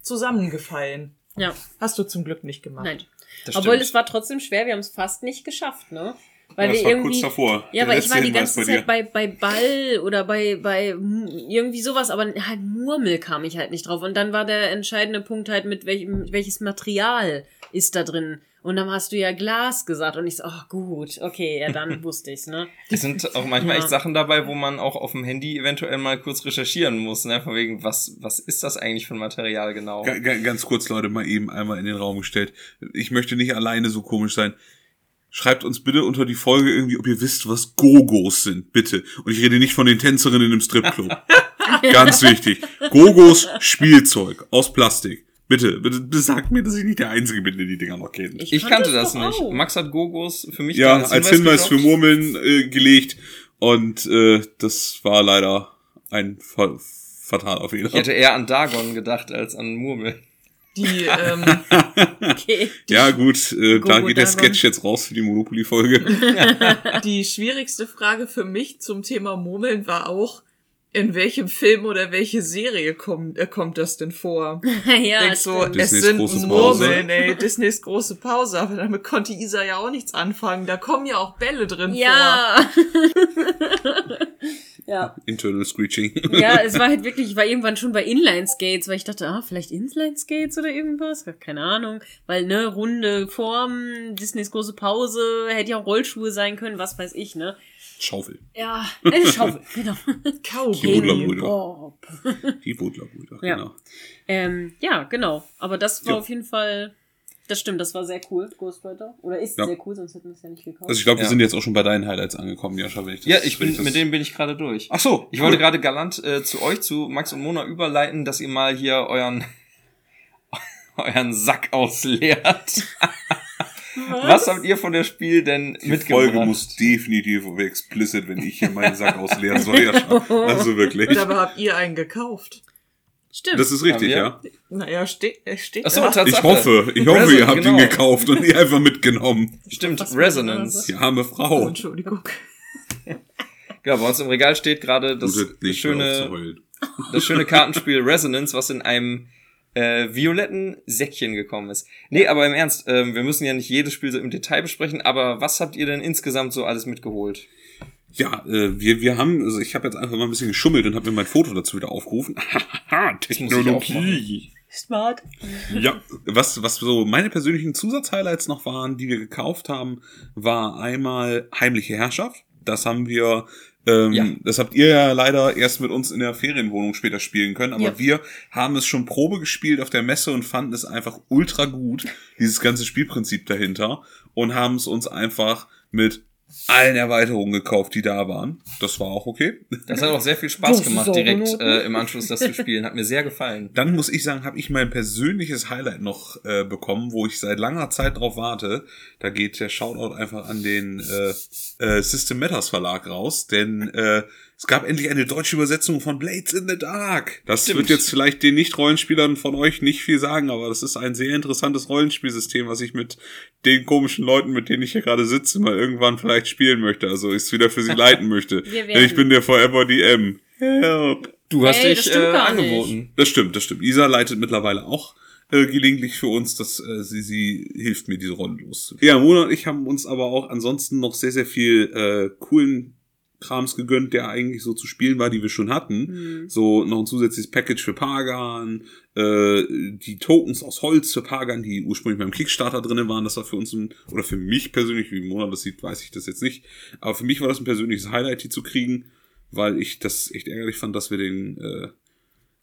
zusammengefallen. Ja, Hast du zum Glück nicht gemacht. nein. Das Obwohl stimmt. es war trotzdem schwer, wir haben es fast nicht geschafft, ne? Weil Ja, das wir war irgendwie. kurz davor. Ja, weil ich war die ganze bei Zeit bei, bei Ball oder bei, bei irgendwie sowas, aber halt Murmel kam ich halt nicht drauf. Und dann war der entscheidende Punkt halt, mit welchem, welches Material ist da drin. Und dann hast du ja Glas gesagt und ich so, ach gut, okay, ja, dann (laughs) wusste ich's, ne? Es sind auch manchmal Ja. echt Sachen dabei, wo man auch auf dem Handy eventuell mal kurz recherchieren muss, ne? Von wegen, was, was ist das eigentlich für ein Material genau? Ga- ga- Ganz kurz, Leute, mal eben einmal in den Raum gestellt. Ich möchte nicht alleine so komisch sein. Schreibt uns bitte unter die Folge irgendwie, ob ihr wisst, was Gogos sind, bitte. Und ich rede nicht von den Tänzerinnen im Stripclub. (laughs) Ganz wichtig. Gogos Spielzeug aus Plastik. Bitte, bitte, bitte sagt mir, dass ich nicht der Einzige bin, der die Dinger noch kennt. Ich kannte das doch nicht. auch. Max hat Gogos für mich ja, als Hinweis für gedroppt. Murmeln äh, gelegt. Und äh, das war leider ein fa fataler Fehler. Ich hätte eher an Dagon gedacht als an Murmel. Die, (laughs) ähm, Okay. Ja, gut, äh, da geht der. Sketch jetzt raus für die Monopoly-Folge. (laughs) die schwierigste Frage für mich zum Thema Murmeln war auch, in welchem Film oder welche Serie kommt, äh, kommt das denn vor? (laughs) ja, Denk so, es sind. Murmeln, ey, Disneys große Pause, aber damit konnte Isa ja auch nichts anfangen. Da kommen ja auch Bälle drin ja. ja. Internal Screeching. Ja, (laughs) es war halt wirklich, ich war irgendwann schon bei Inline-Skates, weil ich dachte, ah, vielleicht Inline-Skates oder irgendwas, keine Ahnung, weil, ne, runde Form, Disneys große Pause, hätte ja auch Rollschuhe sein können, was weiß ich, ne. Schaufel. Ja, eine Schaufel, (laughs) genau. vor. Die. Die Buddler-Brüder, Ja. genau. Ähm, ja, genau. Aber das war Ja. auf jeden Fall, das stimmt, das war sehr cool, Ghostwriter. Oder ist Ja. sehr cool, sonst hätten wir es ja nicht gekauft. Also ich glaube, wir Ja. sind jetzt auch schon bei deinen Highlights angekommen, Jascha, wenn ich das Ja, ich bin, das- mit denen bin ich gerade durch. Ach so. Ich wollte gerade galant äh, zu euch, zu Max und Mona überleiten, dass ihr mal hier euren, (laughs) euren Sack ausleert. Was habt ihr von der Spiel denn Die mitgebracht? Folge muss definitiv explicit, wenn ich hier meinen Sack ausleeren soll, Jascha. (laughs) Also wirklich. Dabei habt ihr einen gekauft. Stimmt. Das ist richtig, ja. Naja, steht, es steht Ach so, da. Tatsache. Ich hoffe, ich hoffe, Resonance, ihr habt ihn genau. gekauft und ihr einfach mitgenommen. Stimmt, Was Resonance. Die arme Oh, Frau. Entschuldigung. Ja, (laughs) bei uns im Regal steht gerade das mehr schöne. Das schöne Kartenspiel Resonance, was in einem äh, violetten Säckchen gekommen ist. Nee, aber im Ernst, ähm, wir müssen ja nicht jedes Spiel so im Detail besprechen, aber was habt ihr denn insgesamt so alles mitgeholt? Ja, äh, wir, wir haben, also ich habe jetzt einfach mal ein bisschen geschummelt und habe mir mein Foto dazu wieder aufgerufen. (laughs) Technologie. Smart. Ja, was, was so meine persönlichen Zusatzhighlights noch waren, die wir gekauft haben, war einmal Heimliche Herrschaft. Das haben wir, ähm, Ja. das habt ihr ja leider erst mit uns in der Ferienwohnung später spielen können, aber Ja. wir haben es schon Probe gespielt auf der Messe und fanden es einfach ultra gut, dieses ganze Spielprinzip dahinter und haben es uns einfach mit allen Erweiterungen gekauft, die da waren. Das war auch okay. Das hat auch sehr viel Spaß Das gemacht, direkt äh, im Anschluss das zu spielen. Hat mir sehr gefallen. Dann muss ich sagen, habe ich mein persönliches Highlight noch äh, bekommen, wo ich seit langer Zeit drauf warte. Da geht der Shoutout einfach an den äh, äh, System Matters Verlag raus, denn äh, es gab endlich eine deutsche Übersetzung von Blades in the Dark. Das Stimmt. wird jetzt vielleicht den Nicht-Rollenspielern von euch nicht viel sagen, aber das ist ein sehr interessantes Rollenspielsystem, was ich mit den komischen Leuten, mit denen ich hier gerade sitze, mal irgendwann vielleicht spielen möchte. Also ich es wieder für sie (laughs) leiten möchte. Denn ich bin der Forever DM. Help. Du hast Ey, das dich stimmt äh, gar nicht. angeboten. Das stimmt, das stimmt. Isa leitet mittlerweile auch äh, gelegentlich für uns, dass äh, sie, sie hilft mir, diese Rolle loszuwerden. Ja, Mona und ich haben uns aber auch ansonsten noch sehr, sehr viel äh, coolen Krams gegönnt, der eigentlich so zu spielen war, die wir schon hatten. So noch ein zusätzliches Package für Pagan, äh, die Tokens aus Holz für Pagan, die ursprünglich beim Kickstarter drinnen waren. Das war für uns ein, oder für mich persönlich, wie Mona das sieht, weiß ich das jetzt nicht. Aber für mich war das ein persönliches Highlight, die zu kriegen, weil ich das echt ärgerlich fand, dass wir den äh,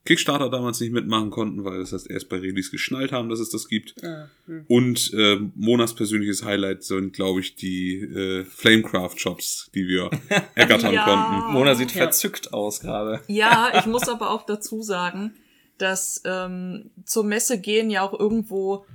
Kickstarter damals nicht mitmachen konnten, weil das heißt erst bei Release geschnallt haben, dass es das gibt. Und äh, Monas persönliches Highlight sind, glaube ich, die äh, Flamecraft-Shops, die wir (laughs) ergattern Ja. konnten. Mona sieht Ja. verzückt aus gerade. Ja, ich muss aber auch dazu sagen, dass ähm, zur Messe gehen ja auch irgendwo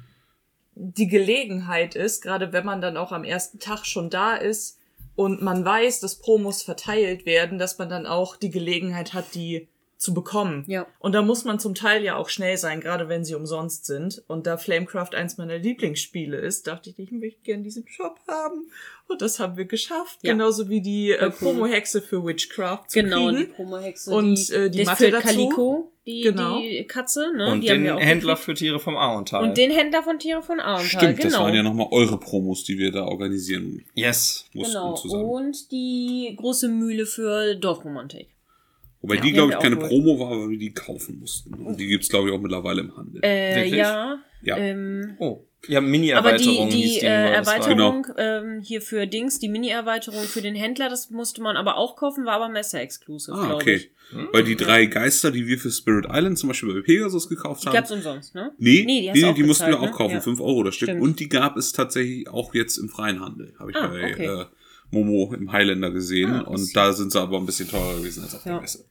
die Gelegenheit ist, gerade wenn man dann auch am ersten Tag schon da ist und man weiß, dass Promos verteilt werden, dass man dann auch die Gelegenheit hat, die zu bekommen. Ja. Und da muss man zum Teil ja auch schnell sein, gerade wenn sie umsonst sind. Und da Flamecraft eins meiner Lieblingsspiele ist, dachte ich, ich möchte gern diesen Shop haben. Und das haben wir geschafft. Ja. Genauso wie die äh, cool. Promo-Hexe für Witchcraft zu Genau, die kriegen. Promo-Hexe. Und, die, äh, die Matte dazu. Calico, die, Genau. die Katze, ne? Und die haben den wir auch Händler gekriegt. für Tiere vom Ahorntal. Und den Händler von Tiere von Arntal, Stimmt, genau. das waren ja nochmal eure Promos, die wir da organisieren yes. mussten genau. zusammen. Und die große Mühle für Dorfromantik. Wobei ja, die, die glaube ich, keine auch Promo war, weil wir die kaufen mussten. Und die gibt's glaube ich, auch mittlerweile im Handel. Äh, Wirklich? ja. Ja. Ähm, Oh. Ja, aber die, Mini-Erweiterung die die äh, war- Erweiterung ähm, hier für Dings, die Mini-Erweiterung für den Händler, das musste man aber auch kaufen, war aber Messe-exclusive, ah, glaube okay. ich. Weil die drei Geister, die wir für Spirit Island zum Beispiel bei Pegasus gekauft Die haben, gab's umsonst, ne? Nee, Nee, die die, nee, auch die mussten wir auch ne? kaufen, Ja. 5 Euro das Stück. Stimmt. Und die gab es tatsächlich auch jetzt im freien Handel, habe ich Ah, bei okay. äh, Momo im Highlander gesehen. Ah, und da sind sie aber ein bisschen teurer gewesen als auf Ja. der Messe.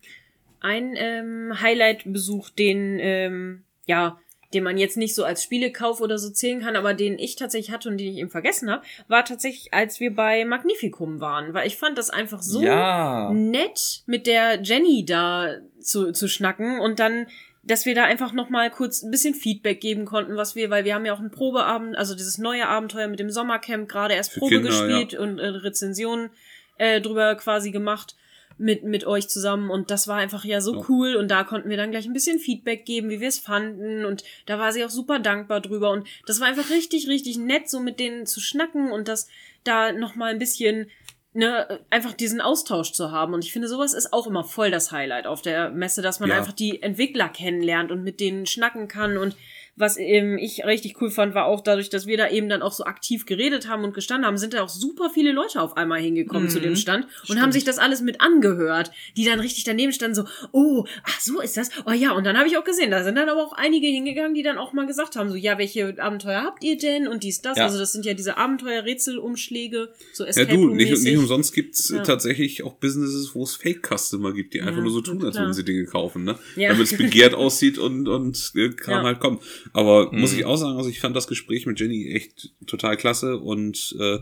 Ein ähm, Highlight-Besuch, den, ähm, ja, den man jetzt nicht so als Spielekauf oder so zählen kann, aber den ich tatsächlich hatte und den ich eben vergessen habe, war tatsächlich, als wir bei Magnificum waren, weil ich fand das einfach so Ja. nett mit der Jenny da zu, zu schnacken und dann dass wir da einfach noch mal kurz ein bisschen Feedback geben konnten, was wir, weil wir haben ja auch einen Probeabend, also dieses neue Abenteuer mit dem Sommercamp gerade erst Probe Kinder, gespielt und äh, Rezensionen äh, drüber quasi gemacht mit mit euch zusammen und das war einfach ja so Ja. cool und da konnten wir dann gleich ein bisschen Feedback geben, wie wir es fanden und da war sie auch super dankbar drüber und das war einfach richtig richtig nett so mit denen zu schnacken und das da noch mal ein bisschen ne, einfach diesen Austausch zu haben. Und ich finde, sowas ist auch immer voll das Highlight auf der Messe, dass man Ja. einfach die Entwickler kennenlernt und mit denen schnacken kann. Und was eben ich richtig cool fand, war auch dadurch, dass wir da eben dann auch so aktiv geredet haben und gestanden haben, sind da auch super viele Leute auf einmal hingekommen Mhm. zu dem Stand und Stimmt. haben sich das alles mit angehört, die dann richtig daneben standen, so, oh, ach so ist das. Oh ja, und dann habe ich auch gesehen, da sind dann aber auch einige hingegangen, die dann auch mal gesagt haben, so, ja, welche Abenteuer habt ihr denn? Und dies, das. Ja. Also das sind ja diese Abenteuer-Rätselumschläge, so Ja, Escape du, nicht, nicht umsonst gibt's äh, Ja. tatsächlich auch Businesses, wo es Fake-Customer gibt, die einfach Ja, nur so tun, als würden sie Dinge kaufen, ne? Ja. Damit es begehrt aussieht und, und äh, Ja. halt kommt. Aber Mhm. muss ich auch sagen, also ich fand das Gespräch mit Jenny echt total klasse und äh,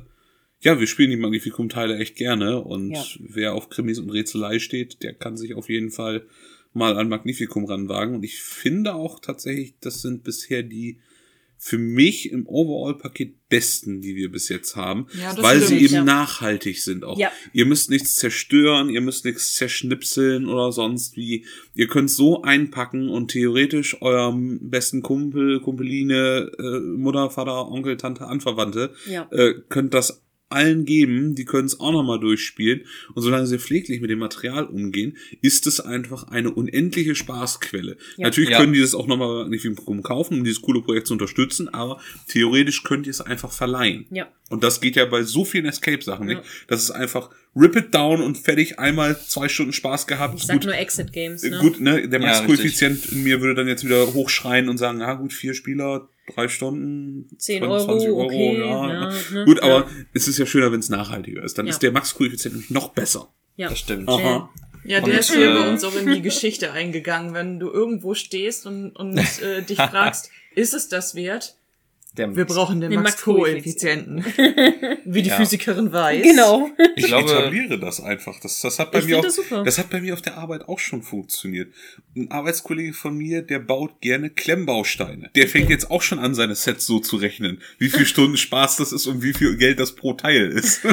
ja, wir spielen die Magnificum-Teile echt gerne und Ja. wer auf Krimis und Rätselei steht, der kann sich auf jeden Fall mal an Magnificum ranwagen und ich finde auch tatsächlich, das sind bisher die für mich im Overall-Paket besten, die wir bis jetzt haben, Ja, weil sie eben ja. nachhaltig sind auch. Ja. Ihr müsst nichts zerstören, ihr müsst nichts zerschnipseln oder sonst wie. Ihr könnt so einpacken und theoretisch eurem besten Kumpel, Kumpeline, äh, Mutter, Vater, Onkel, Tante, Anverwandte, äh, könnt das allen geben, die können es auch nochmal durchspielen. Und solange sie pfleglich mit dem Material umgehen, ist es einfach eine unendliche Spaßquelle. Ja. Natürlich Ja. können die das auch nochmal nicht wie im kaufen, um dieses coole Projekt zu unterstützen, aber theoretisch könnt ihr es einfach verleihen. Ja. Und das geht ja bei so vielen Escape-Sachen Ja. nicht. Das ist einfach rip it down und fertig, einmal zwei Stunden Spaß gehabt. Ich sag gut, nur Exit Games, ne? gut, ne, der Ja, Max-Koeffizient in mir würde dann jetzt wieder hochschreien und sagen, ja gut, vier Spieler, drei Stunden, 10 20 Euro, okay, ja. ja, ne? Gut, aber Ja. es ist ja schöner, wenn es nachhaltiger ist. Dann Ja. ist der Max-Koeffizient nämlich noch besser. Ja. Das stimmt. Aha. Ja, Und, der ist hier äh, bei uns auch in die Geschichte eingegangen, wenn du irgendwo stehst und, und äh, dich (laughs) fragst, ist es das wert? Der Wir brauchen den, Den Max-Koeffizienten. Wie die Ja. Physikerin weiß. Genau. ich Ich glaube, etabliere das einfach. Das, das hat bei Ich mir auch, das super. das hat bei mir auf der Arbeit auch schon funktioniert. Ein Arbeitskollege von mir, der baut gerne Klemmbausteine. Der fängt jetzt auch schon an, seine Sets so zu rechnen, wie viel Stunden Spaß das ist und wie viel Geld das pro Teil ist. So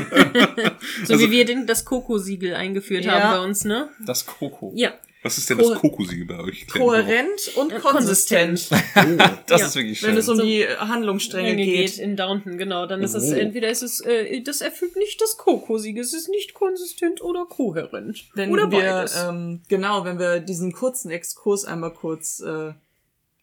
Also- wie wir den, das Koko-Siegel eingeführt Ja. haben bei uns, ne? das Koko. Ja. Was ist denn Ko- das Kokosiegel bei euch? Kohärent und Äh, konsistent, (laughs) Das Ja. ist wirklich schön. wenn es um die Handlungsstränge Stränge geht. geht in Downton, genau. Dann ist es Oh. entweder ist es, äh, das erfüllt nicht das Koko-Siegel, es ist nicht konsistent oder kohärent. Wenn oder wir, beides. ähm, genau, wenn wir diesen kurzen Exkurs einmal kurz, äh,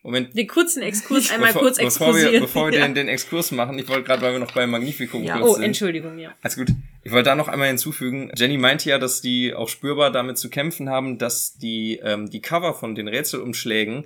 Moment. Den kurzen Exkurs einmal bevor, kurz bevor wir, exkursieren. bevor wir (laughs) ja. den, den Exkurs machen, ich wollte gerade, weil wir noch bei Magnificum Ja. kurz Oh, sind. Entschuldigung, ja. Alles gut. Ich wollte da noch einmal hinzufügen. Jenny meinte ja, dass die auch spürbar damit zu kämpfen haben, dass die, ähm, die Cover von den Rätselumschlägen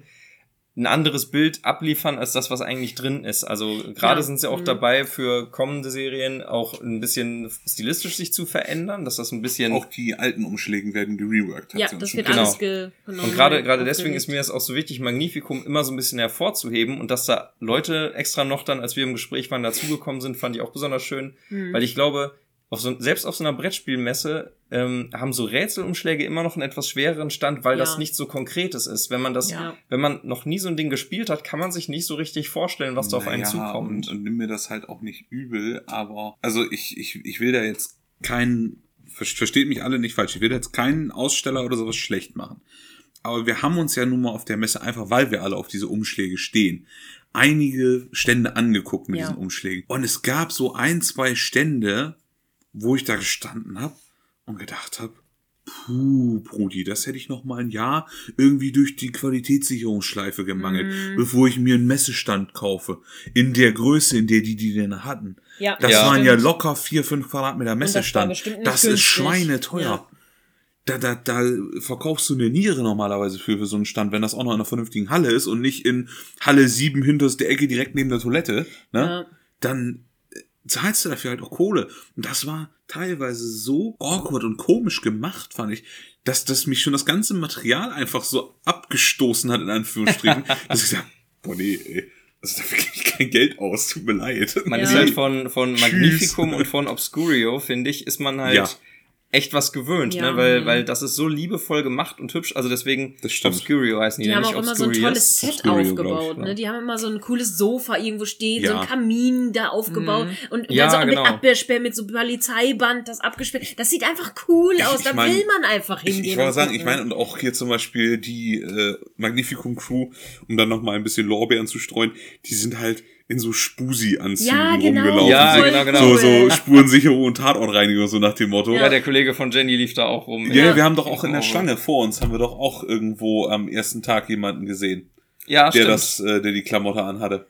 ein anderes Bild abliefern als das, was eigentlich drin ist. Also gerade Ja. sind sie auch Mhm. dabei, für kommende Serien auch ein bisschen stilistisch sich zu verändern, dass das ein bisschen Auch die alten Umschläge werden gereworked. Ja, das wird Genau. alles ge genau Und gerade gerade deswegen ist mir das auch so wichtig, Magnificum immer so ein bisschen hervorzuheben und dass da Leute extra noch dann, als wir im Gespräch waren, dazugekommen sind, fand ich auch besonders schön, Mhm. weil ich glaube, auf so, selbst auf so einer Brettspielmesse ähm, haben so Rätselumschläge immer noch einen etwas schwereren Stand, weil Ja. das nicht so konkretes ist. Wenn man das, Ja. wenn man noch nie so ein Ding gespielt hat, kann man sich nicht so richtig vorstellen, was da auf einen zukommt. Und, und nimm mir das halt auch nicht übel, aber also ich, ich, ich will da jetzt keinen, ver- versteht mich alle nicht falsch, ich will da jetzt keinen Aussteller oder sowas schlecht machen. Aber wir haben uns ja nun mal auf der Messe einfach, weil wir alle auf diese Umschläge stehen, einige Stände angeguckt mit Ja. diesen Umschlägen. Und es gab so ein, zwei Stände, wo ich da gestanden habe und gedacht habe, Puh, Brudi, das hätte ich noch mal ein Jahr irgendwie durch die Qualitätssicherungsschleife gemangelt, Mhm. bevor ich mir einen Messestand kaufe. In der Größe, in der die die denn hatten. Ja, Das Ja. waren ja locker vier, fünf Quadratmeter das Messestand. bestimmt nicht Das ist schweineteuer. Ja. Da, da, da verkaufst du eine Niere normalerweise für, für so einen Stand, wenn das auch noch in einer vernünftigen Halle ist und nicht in Halle 7 hinterst der Ecke direkt neben der Toilette, ne? Ja. dann zahlst du dafür halt auch Kohle. Und das war teilweise so awkward und komisch gemacht, fand ich, dass das mich schon das ganze Material einfach so abgestoßen hat, in Anführungsstrichen, (laughs) dass ich sag, boah, nee, ey, also dafür gebe ich kein Geld aus, tut mir leid. Man Ja. ist halt von, von. Magnificum und von Obscurio, finde ich, ist man halt Ja. Echt was gewöhnt, Ja. ne? Weil, weil das ist so liebevoll gemacht und hübsch. Also deswegen Das stimmt. Obscurio heißen die, Die ja haben auch immer so ein tolles Set Obscurio, aufgebaut. ich, ne? ja. Die haben immer so ein cooles Sofa irgendwo stehen, so Ja. ein Kamin da aufgebaut und, und Ja, dann so genau. mit Absperr, mit so Polizeiband, das abgesperrt. Das sieht einfach cool aus. ich Da mein, will man einfach Ich, hingehen. ich wollte und sagen, ich meine, und auch hier zum Beispiel die äh, Magnificum Crew, um dann noch mal ein bisschen Lorbeeren zu streuen, die sind halt in so Spusi-Anzügen Ja, genau. rumgelaufen. Ja, so, genau, genau. So, so. Spurensicherung und Tatortreinigung, so nach dem Motto. Ja, der Kollege von Jenny lief da auch rum. Ja, Ja. wir haben doch auch in der Oh. Schlange vor uns, haben wir doch auch irgendwo am ersten Tag jemanden gesehen, Ja, der stimmt. das, äh, der die Klamotte anhatte.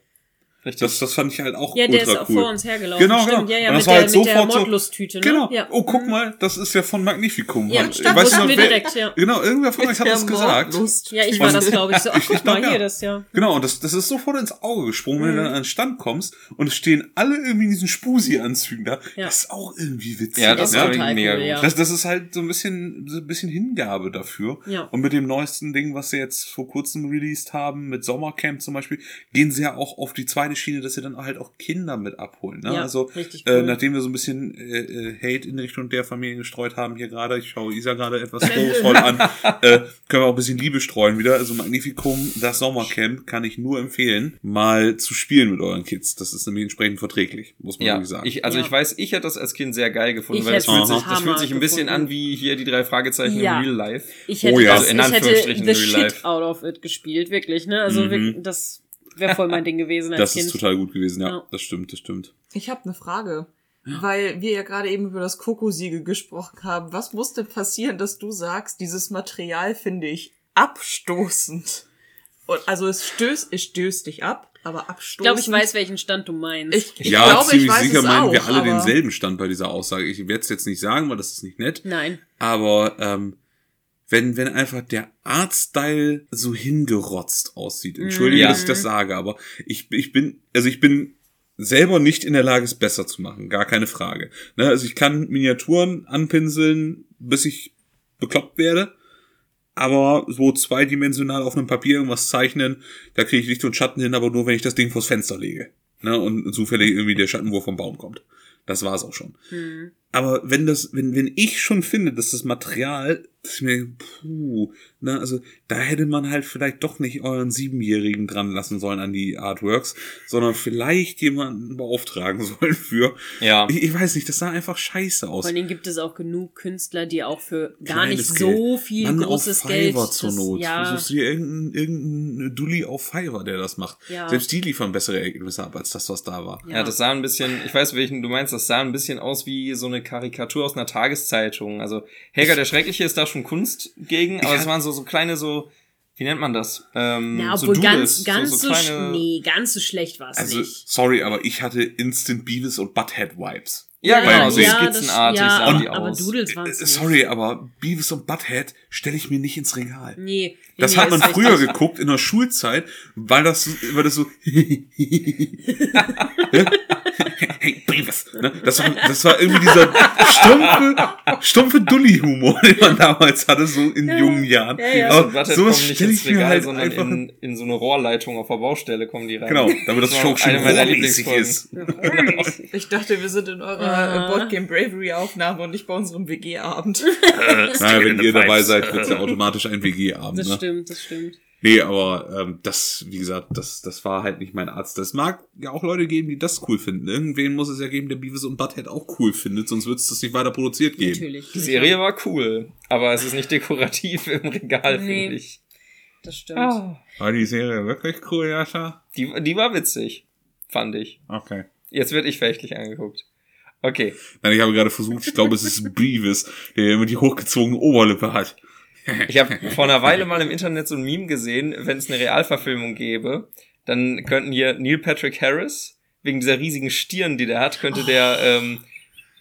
Richtig. Das, das fand ich halt auch ja, der ultra ist auch cool. vor uns hergelaufen. Genau, Stimmt. genau. Ja, ja, Und das mit war der, halt mit der sofort so- Mordlusttüte. Ne? Genau. Ja. Oh, guck mal, das ist ja von Magnificum. Ja, stimmt, weiß wussten noch, wir wer- direkt, ja. Genau, irgendwer von euch hat Der das gesagt. Ja, ich war das, glaube ich, so. Ach, Ich- guck ich mal, ja. hier das, ja. Genau, und das, das ist sofort ins Auge gesprungen, wenn du Mhm. dann an den Stand kommst und es stehen alle irgendwie in diesen Spusi-Anzügen da. Ja. Das ist auch irgendwie witzig. Ja, das ist war total irgendwie mega cool, gut. ja. Das, das ist halt so ein bisschen, so ein bisschen Hingabe dafür. Ja. Und mit dem neuesten Ding, was sie jetzt vor kurzem released haben, mit Sommercamp zum Beispiel, gehen sie ja auch auf die zweite die Schiene, dass sie dann halt auch Kinder mit abholen. Ne? Ja, also richtig äh, cool. nachdem wir so ein bisschen äh, äh, Hate in Richtung der Familie gestreut haben hier gerade, ich schaue Isa gerade etwas (laughs) vorwurfsvoll an, äh, können wir auch ein bisschen Liebe streuen wieder. Also Magnificum, das Sommercamp kann ich nur empfehlen, mal zu spielen mit euren Kids. Das ist nämlich entsprechend verträglich, muss man Ja, wirklich sagen. ich, also Ja. ich weiß, ich hätte das als Kind sehr geil gefunden, Ich weil das fühlt, es sich, das fühlt sich ein bisschen gefunden. an wie hier die drei Fragezeichen Ja. im Real Life. Ich hätte, Oh ja. das, Also in ich hätte Anführungsstrichen the Real shit Life. out of it gespielt, wirklich, ne? Also Mhm. wirklich, das wäre voll mein Ding gewesen als das Kind. ist total gut gewesen, ja. Ja. Das stimmt, das stimmt. Ich habe eine Frage. Weil wir ja gerade eben über das Kokosiegel gesprochen haben. Was muss denn passieren, dass du sagst, dieses Material finde ich abstoßend? Und also es stößt, es stößt dich ab, aber ich abstoßend. glaube, ich weiß, welchen Stand du meinst. Ich, ich ja, glaube, ich ziemlich weiß sicher es meinen auch, wir alle denselben Stand bei dieser Aussage. Ich werde es jetzt nicht sagen, weil das ist nicht nett. Nein. Aber ähm, wenn, wenn einfach der Artstyle so hingerotzt aussieht, entschuldige, Ja. dass ich das sage, aber ich, ich bin, also ich bin selber nicht in der Lage, es besser zu machen, gar keine Frage. Ne? Also ich kann Miniaturen anpinseln, bis ich bekloppt werde. Aber so zweidimensional auf einem Papier irgendwas zeichnen, da kriege ich Licht und Schatten hin, aber nur wenn ich das Ding vors Fenster lege. Ne? Und zufällig irgendwie der Schattenwurf vom Baum kommt. Das war's auch schon. Hm. Aber wenn das, wenn, wenn ich schon finde, dass das Material, das ist mir, puh, ne, also da hätte man halt vielleicht doch nicht euren Siebenjährigen dran lassen sollen an die Artworks, sondern vielleicht jemanden beauftragen (laughs) sollen für. Ja. Ich, ich weiß nicht, das sah einfach scheiße aus. Vor Dingen gibt es auch genug Künstler, die auch für gar Kleines nicht Geld. so viel Mann, großes auf Geld. Fiverr zur das- Not. Ja, Du suchst dir irgendeinen irgendein Dulli auf Fiverr, der das macht. Ja. Selbst die liefern bessere Ergebnisse ab, als das, was da war. Ja, das sah ein bisschen, ich weiß, welchen du meinst, das sah ein bisschen aus wie so eine Karikatur aus einer Tageszeitung. Also Helga der Schreckliche ist da schon Kunst gegen, aber Ja. es waren so, so kleine, so, wie nennt man das? Ähm, Na, so obwohl Doodles, ganz, ganz so, so, kleine, nee, ganz so schlecht war es Also, nicht. sorry, aber ich hatte Instant Beavis und Butthead Vibes. Ja, Beim genau, so Sehen. skizzenartig das, ja, sahen die aber, aber aus. Doodles waren Äh, es Sorry, aber Beavis und Butthead stelle ich mir nicht ins Regal. Nee. Das nee, hat man früher richtig. geguckt in der Schulzeit, weil das, weil das so. (laughs) (laughs) (laughs) hey, Beavis. Ne? Das, war, das war irgendwie dieser stumpfe, stumpfe Dulli-Humor, den man damals hatte, so in jungen Jahren. Ja, ja. Aber Warte, sowas kommen nicht stelle ins ich mir Regal, halt sondern einfach. in, in so eine Rohrleitung auf der Baustelle kommen die rein. genau, damit das war schon schön eine meiner rohrmäßig ist. (laughs) ich dachte, wir sind in eurer äh, Boardgame Bravery Aufnahme und nicht bei unserem WG-Abend. (laughs) Naja, wenn ihr dabei seid, wird es ja automatisch ein WG-Abend. Das Ne? stimmt, das stimmt. Nee, aber ähm, das, wie gesagt, das, das war halt nicht mein Arzt. Das mag ja auch Leute geben, die das cool finden. Irgendwen muss es ja geben, der Beavis und Butthead auch cool findet, sonst wird es das nicht weiter produziert geben. Natürlich. Die Serie war cool, aber es ist nicht dekorativ im Regal, Nee. finde ich. Das stimmt. War die Serie wirklich cool, Jascha? Die, die war witzig, fand ich. Okay. Jetzt wird ich verächtlich angeguckt. Okay. Nein, ich habe gerade versucht, ich glaube, es ist Beavis, der immer die hochgezogene Oberlippe hat. Ich habe vor einer Weile mal im Internet so ein Meme gesehen, wenn es eine Realverfilmung gäbe, dann könnten hier Neil Patrick Harris, wegen dieser riesigen Stirn, die der hat, könnte der ähm,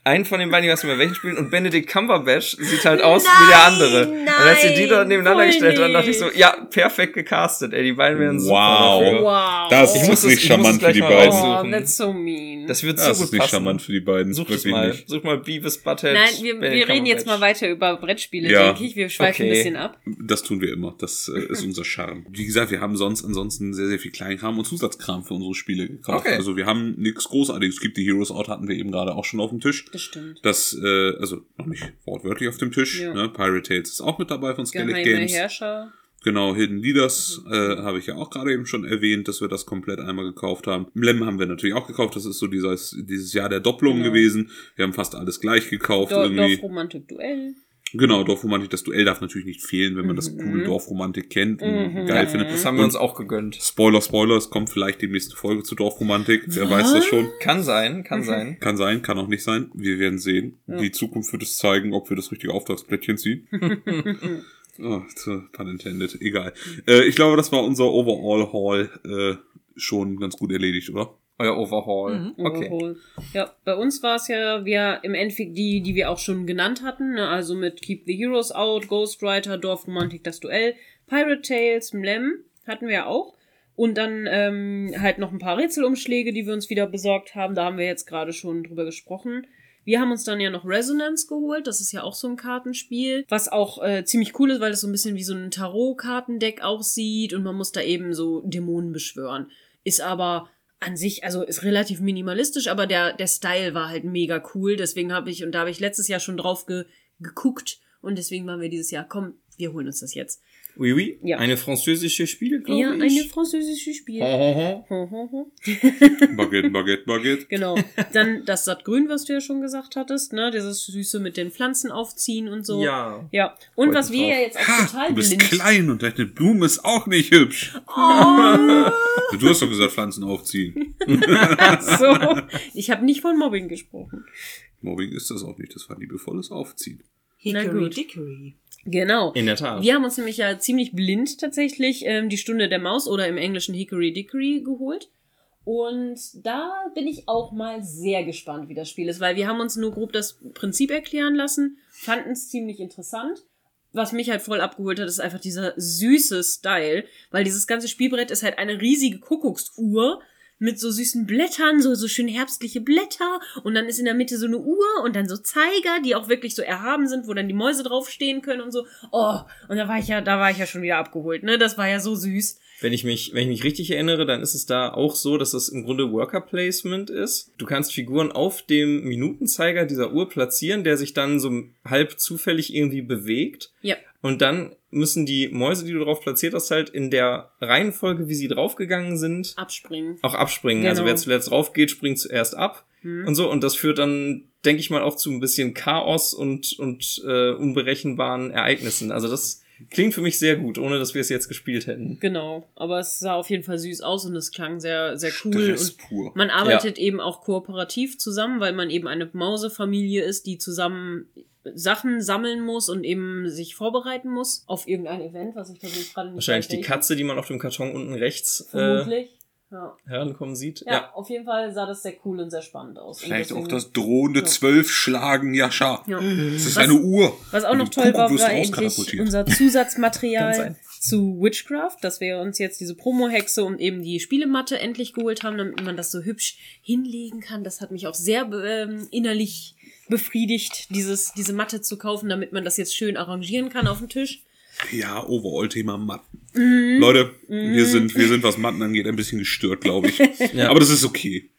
einen von den beiden, ich weiß nicht mehr welchen spielen, und Benedict Cumberbatch sieht halt aus wie der andere. und als sie die da nebeneinander gestellt haben, dachte ich so, ja, perfekt gecastet, ey, die beiden wären super Wow. dafür. Wow. Das Ich ist muss es- nicht charmant für die beiden. Oh, that's so mean. Das wird Das so ist gut nicht passen. charmant für die beiden. Such es wirklich mal. nicht. Such mal Beavis Butthead. Nein, wir, wir reden jetzt mal weiter über Brettspiele, Ja. denke ich. Wir schweifen Okay. ein bisschen ab. Das tun wir immer. Das äh, ist unser Charme. Wie gesagt, wir haben sonst ansonsten sehr, sehr viel Kleinkram und Zusatzkram für unsere Spiele gekauft. Okay. Also wir haben nichts Großartiges. Es gibt die Heroes Out, hatten wir eben gerade auch schon auf dem Tisch. Das stimmt. Das, äh, also noch nicht wortwörtlich auf dem Tisch. Ja. Ne? Pirate Tales ist auch mit dabei von Skellig Geheime Games. Herrscher. Genau, Hidden Leaders äh, habe ich ja auch gerade eben schon erwähnt, dass wir das komplett einmal gekauft haben. Lem haben wir natürlich auch gekauft. Das ist so dieses, dieses Jahr der Doppelung Genau. gewesen. Wir haben fast alles gleich gekauft. Dor irgendwie. Dorfromantik Duell. Genau, Dorfromantik. Das Duell darf natürlich nicht fehlen, wenn man das coole Dorfromantik kennt und Mhm. geil Ja. findet. Das haben wir uns auch gegönnt. Spoiler, Spoiler, es kommt vielleicht demnächst eine Folge zu Dorfromantik. Wer weiß das schon. Kann sein, kann sein. Kann sein, kann auch nicht sein. Wir werden sehen. Die Zukunft wird es zeigen, ob wir das richtige Auftragsplättchen ziehen. (laughs) oh, pun intended. Egal. Äh, ich glaube, das war unser Overall-Haul äh, schon ganz gut erledigt, oder? Euer Overhaul. Mhm. Okay. Overhaul. Ja, bei uns war es ja, wir im Endeffekt die, die wir auch schon genannt hatten, ne? also mit Keep the Heroes Out, Ghostwriter, Dorfromantik, das Duell, Pirate Tales, Mlem hatten wir ja auch. Und dann ähm, halt noch ein paar Rätselumschläge, die wir uns wieder besorgt haben. Da haben wir jetzt gerade schon drüber gesprochen. Wir haben uns dann ja noch Resonance geholt. Das ist ja auch so ein Kartenspiel, was auch äh, ziemlich cool ist, weil es so ein bisschen wie so ein Tarot-Kartendeck aussieht und man muss da eben so Dämonen beschwören. Ist aber an sich, also ist relativ minimalistisch, aber der, der Style war halt mega cool. Deswegen habe ich, und da habe ich letztes Jahr schon drauf ge, geguckt. Und deswegen waren wir dieses Jahr, komm, wir holen uns das jetzt. Oui, oui. Ja. Eine französische Spiel, glaube Ja, ich. eine französische Spiel. Ho, ho, ho. Ho, ho, ho. (laughs) Baguette, Baguette, Baguette. Genau. Dann das Sattgrün, was du ja schon gesagt hattest, ne? Dieses Süße mit den Pflanzen aufziehen und so. Ja. Ja. Und Freut was wir drauf. ja jetzt auch Ha, total du bist blind. klein und deine Blume ist auch nicht hübsch. Oh, Du hast doch gesagt, Pflanzen aufziehen. so. Ich habe nicht von Mobbing gesprochen. Mobbing ist das auch nicht, das war liebevolles Aufziehen. Hickory. Dickory. Genau. In der Tat. Wir haben uns nämlich ja ziemlich blind tatsächlich ähm, die Stunde der Maus oder im Englischen Hickory Dickory geholt. Und da bin ich auch mal sehr gespannt, wie das Spiel ist, weil wir haben uns nur grob das Prinzip erklären lassen, fanden es ziemlich interessant. Was mich halt voll abgeholt hat, ist einfach dieser süße Style, weil dieses ganze Spielbrett ist halt eine riesige Kuckucksuhr mit so süßen Blättern, so, so schön herbstliche Blätter und dann ist in der Mitte so eine Uhr und dann so Zeiger, die auch wirklich so erhaben sind, wo dann die Mäuse draufstehen können und so. Oh, und da war ich ja, da war ich ja schon wieder abgeholt, ne? Das war ja so süß. Wenn ich mich, wenn ich mich richtig erinnere, dann ist es da auch so, dass es im Grunde Worker Placement ist. Du kannst Figuren auf dem Minutenzeiger dieser Uhr platzieren, der sich dann so halb zufällig irgendwie bewegt. Ja. Und dann müssen die Mäuse, die du drauf platziert hast, halt in der Reihenfolge, wie sie draufgegangen sind, Abspringen. auch abspringen. Genau. Also wer zuletzt drauf geht, springt zuerst ab. Hm. Und so. Und das führt dann, denke ich mal, auch zu ein bisschen Chaos und, und äh, unberechenbaren Ereignissen. Also das klingt für mich sehr gut, ohne dass wir es jetzt gespielt hätten. Genau, aber es sah auf jeden Fall süß aus und es klang sehr, sehr cool. Stress Und pur. man arbeitet eben auch kooperativ zusammen, weil man eben eine Mausefamilie ist, die zusammen Sachen sammeln muss und eben sich vorbereiten muss auf irgendein Event, was ich persönlich gerade nicht Wahrscheinlich die. Katze, die man auf dem Karton unten rechts äh, Vermutlich. Ja. herankommen sieht. Ja, Ja. auf jeden Fall sah das sehr cool und sehr spannend aus. Und Vielleicht auch das drohende Ja. zwölf Schlagen Jascha. Ja. Das ist Was- eine Uhr. Was auch noch toll war, war auskatapultiert. unser Zusatzmaterial. Zu Witchcraft, dass wir uns jetzt diese Promo-Hexe und eben die Spielematte endlich geholt haben, damit man das so hübsch hinlegen kann. Das hat mich auch sehr ähm, innerlich befriedigt, dieses, diese Matte zu kaufen, damit man das jetzt schön arrangieren kann auf dem Tisch. Ja, Overall-Thema Matten. Mhm. Leute, wir sind, wir sind, was Matten angeht, ein bisschen gestört, glaube ich. (laughs) Ja. Aber das ist okay.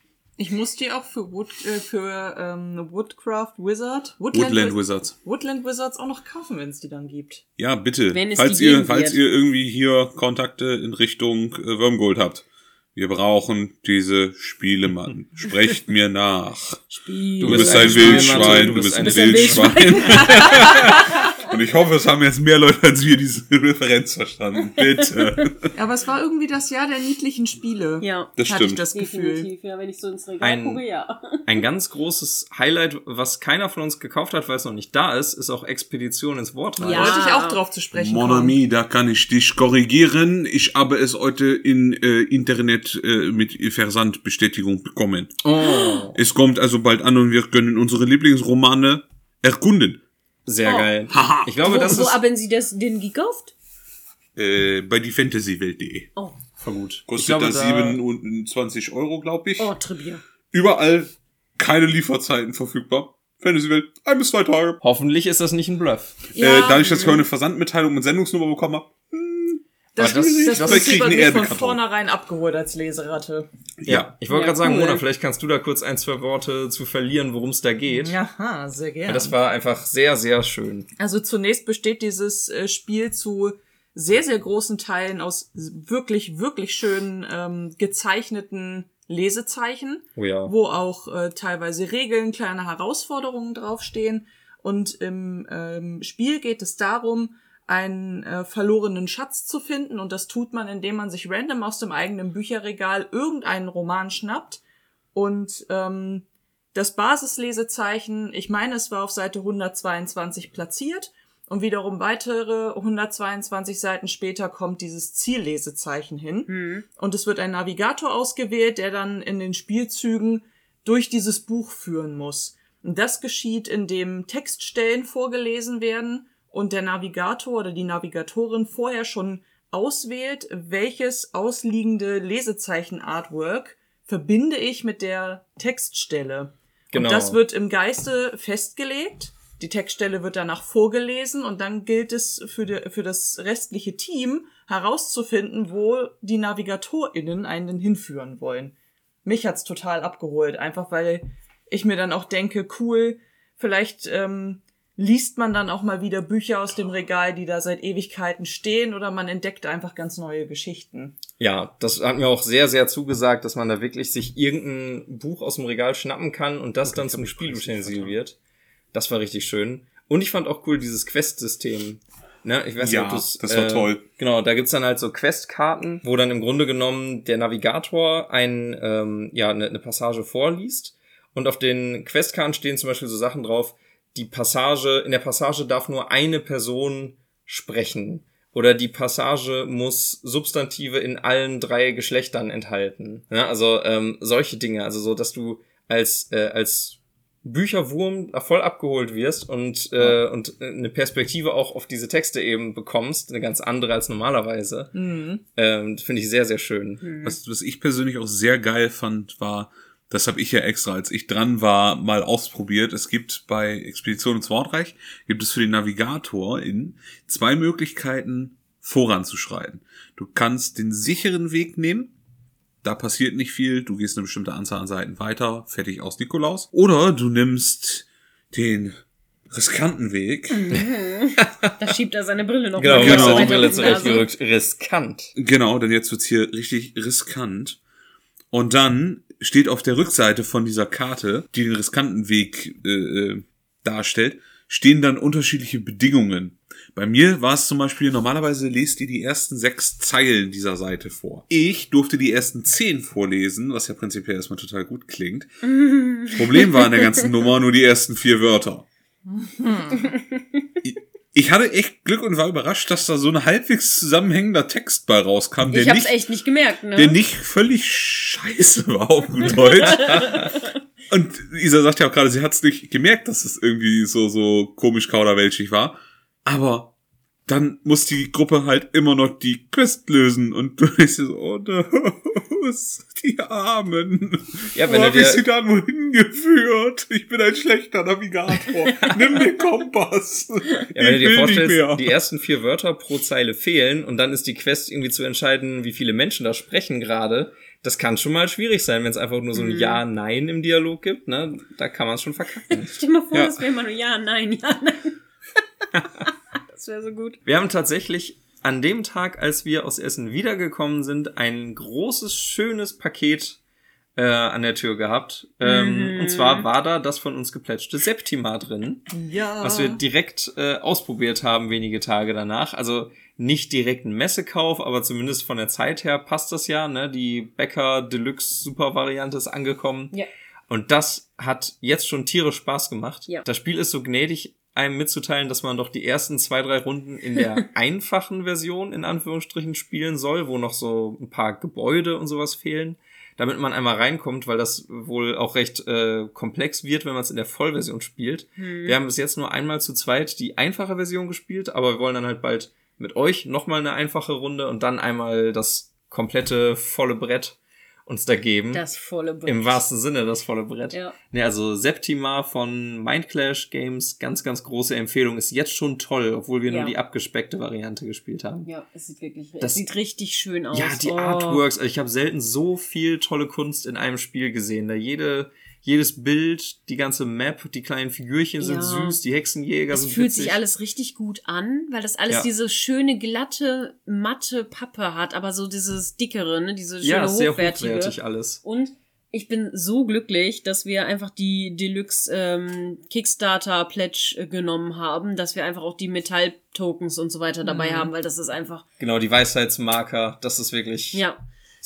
Ich muss die auch für, Wood, äh, für ähm, Woodcraft Wizard, Woodland Wiz- Wizards. Woodland Wizards auch noch kaufen, wenn es die dann gibt. Ja, bitte. Wenn es falls die ihr, geben falls wird. ihr irgendwie hier Kontakte in Richtung äh, Wormgold habt. Wir brauchen diese Spielematten. (laughs) Sprecht mir nach. Spiel. Du, Du bist ein Wildschwein, du bist ein bist ein Wildschwein. (laughs) Und ich hoffe, es haben jetzt mehr Leute als wir diese (laughs) Referenz verstanden. Bitte. Aber es war irgendwie das Jahr der niedlichen Spiele. Ja, Das hatte ich stimmt. das Gefühl. definitiv. Ja, wenn ich so ins Regal Ein- gucke, ja. Ein ganz großes Highlight, was keiner von uns gekauft hat, weil es noch nicht da ist, ist auch Expedition ins Wortreich. Ja. Wollte ich auch drauf zu sprechen Mon kommen. ami, da kann ich dich korrigieren. Ich habe es heute in äh, Internet äh, mit Versandbestätigung bekommen. Oh, Es kommt also bald an und wir können unsere Lieblingsromane erkunden. Sehr Oh. geil. Haha. Ich glaube, wo, das wo ist haben Sie das denn gekauft? Äh, bei diefantasywelt.de. Oh, voll gut. Kostet glaube, das da- 27 Euro, glaube ich. oh, Trivia. Überall keine Lieferzeiten verfügbar. Fantasywelt, ein bis zwei Tage. Hoffentlich ist das nicht ein Bluff. äh, dadurch, dass ich heute eine Versandmitteilung mit Sendungsnummer bekommen habe. Das, das- das, das- Prinzip hat mich von vornherein abgeholt als Leseratte. Ja, ich wollte Ja, gerade sagen, cool. Mona, vielleicht kannst du da kurz ein, zwei Worte zu verlieren, worum es da geht. Jaha, sehr gerne. Ja, das war einfach sehr, sehr schön. Also zunächst besteht dieses äh, Spiel zu sehr, sehr großen Teilen aus wirklich, wirklich schön ähm, gezeichneten Lesezeichen, Oh ja. wo auch äh, teilweise Regeln, kleine Herausforderungen draufstehen. Und im ähm, Spiel geht es darum, einen äh, verlorenen Schatz zu finden. Und das tut man, indem man sich random aus dem eigenen Bücherregal irgendeinen Roman schnappt und ähm, das Basislesezeichen, ich meine, es war auf Seite 122 platziert und wiederum weitere 122 Seiten später kommt dieses Ziellesezeichen hin Hm. und es wird ein Navigator ausgewählt, der dann in den Spielzügen durch dieses Buch führen muss. Und das geschieht, indem Textstellen vorgelesen werden und der Navigator oder die Navigatorin vorher schon auswählt, welches ausliegende Lesezeichen-Artwork verbinde ich mit der Textstelle. Genau. Und das wird im Geiste festgelegt. Die Textstelle wird danach vorgelesen und dann gilt es für, die, für das restliche Team herauszufinden, wo die NavigatorInnen einen hinführen wollen. mich hat's total abgeholt. Einfach weil ich mir dann auch denke, cool, vielleicht ähm, liest man dann auch mal wieder Bücher aus dem Regal, die da seit Ewigkeiten stehen, oder man entdeckt einfach ganz neue Geschichten. Ja, das hat mir auch sehr, sehr zugesagt, dass man da wirklich sich irgendein Buch aus dem Regal schnappen kann und das dann zum Spielutensil wird. Das war richtig schön. Und ich fand auch cool dieses Quest-System. Ne, ich weiß Ja, nicht, ob du's, das war äh, toll. Genau, da gibt's dann halt so Questkarten, wo dann im Grunde genommen der Navigator ein, ähm, ja, eine, eine Passage vorliest. Und auf den Questkarten stehen zum Beispiel so Sachen drauf, die Passage, in der Passage darf nur eine Person sprechen. Oder die Passage muss Substantive in allen drei Geschlechtern enthalten. Ja, also ähm, solche Dinge, also so, dass du als, äh, als Bücherwurm voll abgeholt wirst und, äh, und eine Perspektive auch auf diese Texte eben bekommst, eine ganz andere als normalerweise. Mhm. Ähm, finde ich sehr, sehr schön. Was, was ich persönlich auch sehr geil fand, war, das habe ich ja extra, als ich dran war, mal ausprobiert. Es gibt bei Expedition ins Wortreich, gibt es für den Navigator in zwei Möglichkeiten voranzuschreiten. Du kannst den sicheren Weg nehmen, da passiert nicht viel, du gehst eine bestimmte Anzahl an Seiten weiter, fertig aus Nikolaus. Oder du nimmst den riskanten Weg. Da schiebt er seine Brille noch Genau, mal genau. Brille auf die Nase. zurechtgerückt. Riskant. Genau, denn jetzt wird's hier richtig riskant. Und dann steht auf der Rückseite von dieser Karte, die den riskanten Weg äh, äh, darstellt, stehen dann unterschiedliche Bedingungen. Bei mir war es zum Beispiel, normalerweise lest ihr die ersten sechs Zeilen dieser Seite vor. Ich durfte die ersten zehn vorlesen, was ja prinzipiell erstmal total gut klingt. (laughs) Problem war an der ganzen Nummer nur die ersten vier Wörter. (laughs) Ich- hatte echt Glück und war überrascht, dass da so ein halbwegs zusammenhängender Text bei rauskam, der Ich hab's nicht echt nicht gemerkt, ne? der nicht völlig scheiße war auf gut Deutsch. (laughs) Und Isa sagt ja auch gerade, sie hat es nicht gemerkt, dass es irgendwie so, so komisch kauderwelschig war. Aber dann muss die Gruppe halt immer noch die Quest lösen und du denkst dir so, oh no, die Armen. Ja, Wo wenn du hab ich dir- sie dann wohin geführt? Ich bin ein schlechter Navigator. (laughs) Nimm den Kompass. Ja, wenn du Ich dir will nicht vorstellst, mehr. die ersten vier Wörter pro Zeile fehlen und dann ist die Quest irgendwie zu entscheiden, wie viele Menschen da sprechen gerade. Das kann schon mal schwierig sein, wenn es einfach nur so ein Ja, Nein im Dialog gibt, ne? Da kann man es schon verkacken. (laughs) Stell dir mal vor, Ja. das wäre immer nur Ja, Nein, Ja, Nein. (laughs) das wäre so gut. Wir haben tatsächlich an dem Tag, als wir aus Essen wiedergekommen sind, ein großes, schönes Paket äh, an der Tür gehabt. Ähm, Mhm. Und zwar war da das von uns geplätschte Septima drin. Ja. was wir direkt äh, ausprobiert haben wenige Tage danach. Also nicht direkt ein Messekauf, aber zumindest von der Zeit her passt das ja. Ne? Die Becker Deluxe Super Variante ist angekommen. Ja. Und das hat jetzt schon tierisch Spaß gemacht. Ja. Das Spiel ist so gnädig, einem mitzuteilen, dass man doch die ersten zwei, drei Runden in der (laughs) einfachen Version in Anführungsstrichen spielen soll, wo noch so ein paar Gebäude und sowas fehlen, damit man einmal reinkommt, weil das wohl auch recht äh, komplex wird, wenn man es in der Vollversion spielt. Wir haben bis jetzt nur einmal zu zweit die einfache Version gespielt, aber wir wollen dann halt bald mit euch nochmal eine einfache Runde und dann einmal das komplette volle Brett uns da geben. Das volle Brett. Im wahrsten Sinne das volle Brett. Ja. Ne, also Septima von Mindclash Games, ganz, ganz große Empfehlung. Ist jetzt schon toll, obwohl wir Ja. nur die abgespeckte Variante gespielt haben. Ja, es sieht wirklich, Das- sieht richtig schön aus. Ja, die Oh. Artworks, also ich habe selten so viel tolle Kunst in einem Spiel gesehen. Da jede, jedes Bild, die ganze Map, die kleinen Figürchen sind Ja. süß, die Hexenjäger Es sind fühlt witzig. sich alles richtig gut an, weil das alles Ja. diese schöne, glatte, matte Pappe hat, aber so dieses dickere, ne, diese schöne ja, sehr hochwertige. hochwertig alles. Und ich bin so glücklich, dass wir einfach die Deluxe ähm, Kickstarter Pledge äh, genommen haben, dass wir einfach auch die Metall-Tokens und so weiter dabei Mhm. haben, weil das ist einfach, Genau, die Weisheitsmarker, das ist wirklich ja,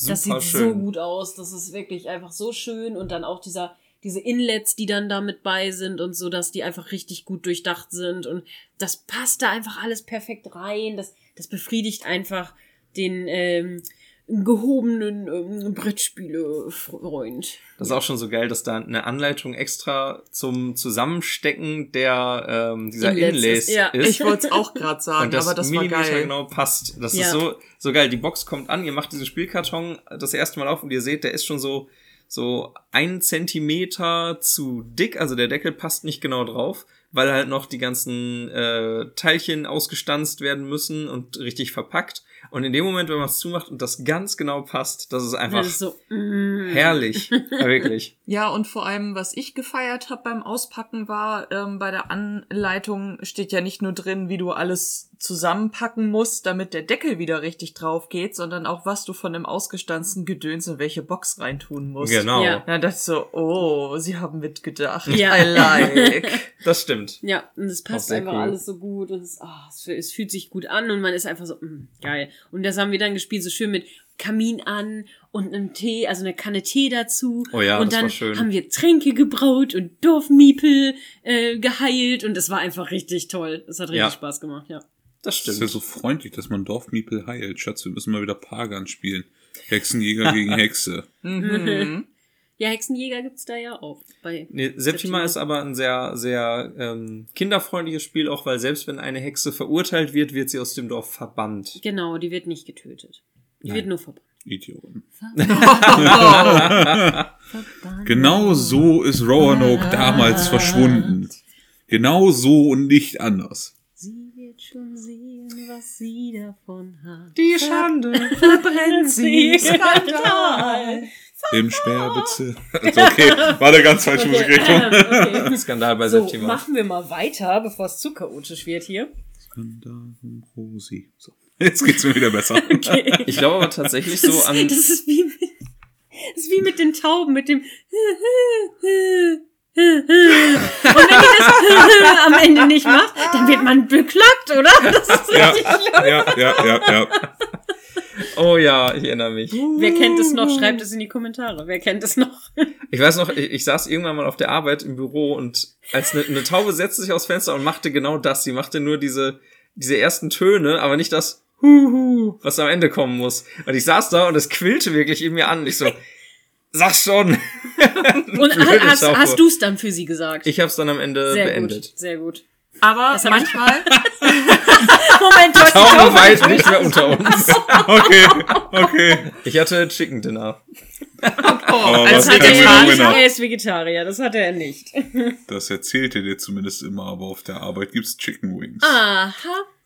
das super sieht schön. so gut aus. Das ist wirklich einfach so schön und dann auch dieser diese Inlets, die dann da mit bei sind und so, dass die einfach richtig gut durchdacht sind und das passt da einfach alles perfekt rein. Das, das befriedigt einfach den ähm, gehobenen ähm, Brettspiele-Freund. Das ist auch schon so geil, dass da eine Anleitung extra zum Zusammenstecken der ähm, dieser Inlets Inlays ist, ja. ist. ich wollte es auch gerade sagen, und das, aber das war geil. genau passt. Das Ja. ist so, so geil. Die Box kommt an, ihr macht diesen Spielkarton das erste Mal auf und ihr seht, der ist schon so, so ein Zentimeter zu dick. Also der Deckel passt nicht genau drauf, weil halt noch die ganzen äh, Teilchen ausgestanzt werden müssen und richtig verpackt. Und in dem Moment, wenn man es zumacht und das ganz genau passt, das ist einfach Das ist so, mm. herrlich. (laughs) Ja, wirklich. Ja, und vor allem, was ich gefeiert habe beim Auspacken war, ähm, bei der Anleitung steht ja nicht nur drin, wie du alles zusammenpacken musst, damit der Deckel wieder richtig drauf geht, sondern auch, was du von dem ausgestanzten Gedöns in welche Box reintun musst. Genau. Ja. Ja, das so, oh, sie haben mitgedacht. Ja. I like. (laughs) Das stimmt. Ja, und es passt einfach cool. alles so gut und es, ah, es, es fühlt sich gut an und man ist einfach so, mm, geil. Und das haben wir dann gespielt, so schön mit Kamin an und einem Tee, also eine Kanne Tee dazu. Oh ja, und das dann war schön. haben wir Tränke gebraut und Dorfmiepel äh, geheilt und das war einfach richtig toll. Das hat richtig Ja. Spaß gemacht, ja. Das Das ist ja stimmt. so freundlich, dass man Dorfmiepel heilt. Schatz, wir müssen mal wieder Pagan spielen. Hexenjäger gegen (laughs) Hexe. (laughs) Mhm. Ja, Hexenjäger gibt's da ja auch. Bei Nee, Septima ist aber ein sehr, sehr ähm, kinderfreundliches Spiel, auch weil selbst wenn eine Hexe verurteilt wird, wird sie aus dem Dorf verbannt. Genau, die wird nicht getötet. Die Nein. wird nur verbannt. Idioten. verbannt. (laughs) Genau so ist Roanoke damals verschwunden. Genau so und nicht anders. Sie wird schon sehen, was sie davon hat. Die Schande. Verbrennt sie. Skandal. (laughs) Im Sperrbezirk. (laughs) Also okay, war eine ganz falsche Musikrichtung. (laughs) okay. (laughs) Skandal bei So, Septima. machen wir mal weiter, bevor es zu chaotisch wird hier. Skandal um Rosi. So. Jetzt geht's mir wieder besser. Ich glaube aber tatsächlich so das, an. das ist wie mit, das ist wie mit den Tauben, mit dem und wenn die das am Ende nicht macht, dann wird man beklagt, oder? Das ist Ja, richtig schlimm. ja, ja, ja, ja. Oh ja, ich erinnere mich. Wer kennt es noch? Schreibt es in die Kommentare. Wer kennt es noch? Ich weiß noch, ich, ich saß irgendwann mal auf der Arbeit im Büro und als eine, eine Taube setzte sich aufs Fenster und machte genau das. Sie machte nur diese, diese ersten Töne, aber nicht das Huhu, was am Ende kommen muss. Und ich saß da und es quillte wirklich in mir an. Ich so, sag schon. Und (laughs) hast, hast du es dann für sie gesagt? Ich habe es dann am Ende Sehr beendet. gut, sehr gut. Aber manchmal, (laughs) Moment, die Tauben jetzt nicht mehr unter uns. Okay, okay. Ich hatte Chicken Dinner. Als was Das hat er nicht. Er ist Vegetarier, das hat er nicht. Das erzählt er dir zumindest immer, aber auf der Arbeit gibt's Chicken Wings. Aha.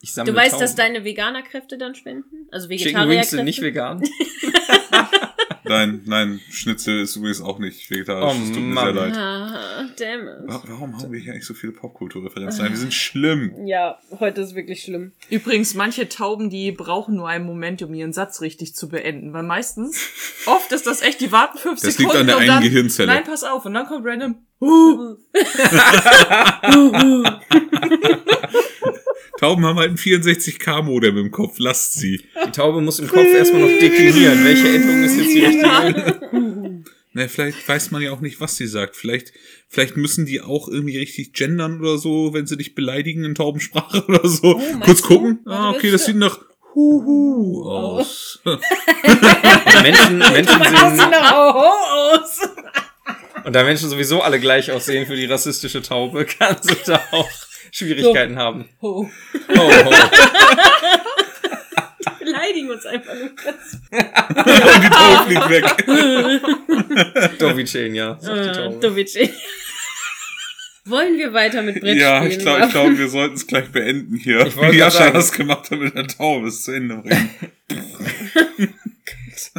Ich Du weißt, Tauben. dass deine Veganerkräfte dann spenden? Also Chicken Vegetarierkräfte? Wings sind nicht vegan. (laughs) Nein, nein, Schnitzel ist übrigens auch nicht vegetarisch. Oh, Es tut mir Mann. sehr leid. Ah, damn it. Wa- Warum haben wir hier eigentlich so viele Popkulturreferenzen? Nein, wir sind schlimm. Ja, heute ist wirklich schlimm. übrigens, manche Tauben, die brauchen nur einen Moment, um ihren Satz richtig zu beenden. Weil meistens, oft ist das echt, die warten fünf Das liegt Sekunden an der einen dann, Gehirnzelle. Nein, pass auf. Und dann kommt random, huh, (laughs) (laughs) (laughs) Tauben haben halt ein 64K-Modem im Kopf. Lasst sie. Die Taube muss im Kopf erstmal noch deklinieren. Welche Endung ist jetzt die richtige? (laughs) Na, vielleicht weiß man ja auch nicht, was sie sagt. Vielleicht, vielleicht müssen die auch irgendwie richtig gendern oder so, wenn sie dich beleidigen in Taubensprache (laughs) oder so. meinst Kurz du? gucken. Warte, Ah, okay, das du- (laughs) sieht nach Huhu aus. Menschen, Menschen sieht sehen, nach Oho aus? und da Menschen sowieso alle gleich aussehen für die rassistische Taube, kannst du da auch Schwierigkeiten haben. Ho. Oh, (laughs) oh. Beleidigen uns einfach nur. Und (laughs) die Taube fliegt weg. (laughs) Dovicen, ja. Die Äh. Wollen wir weiter mit Brettspielen Ja, ich glaube, ich glaub, wir sollten es gleich beenden hier. Ich Wie Jascha sagen. das gemacht hat mit der Taube, es zu Ende bringen.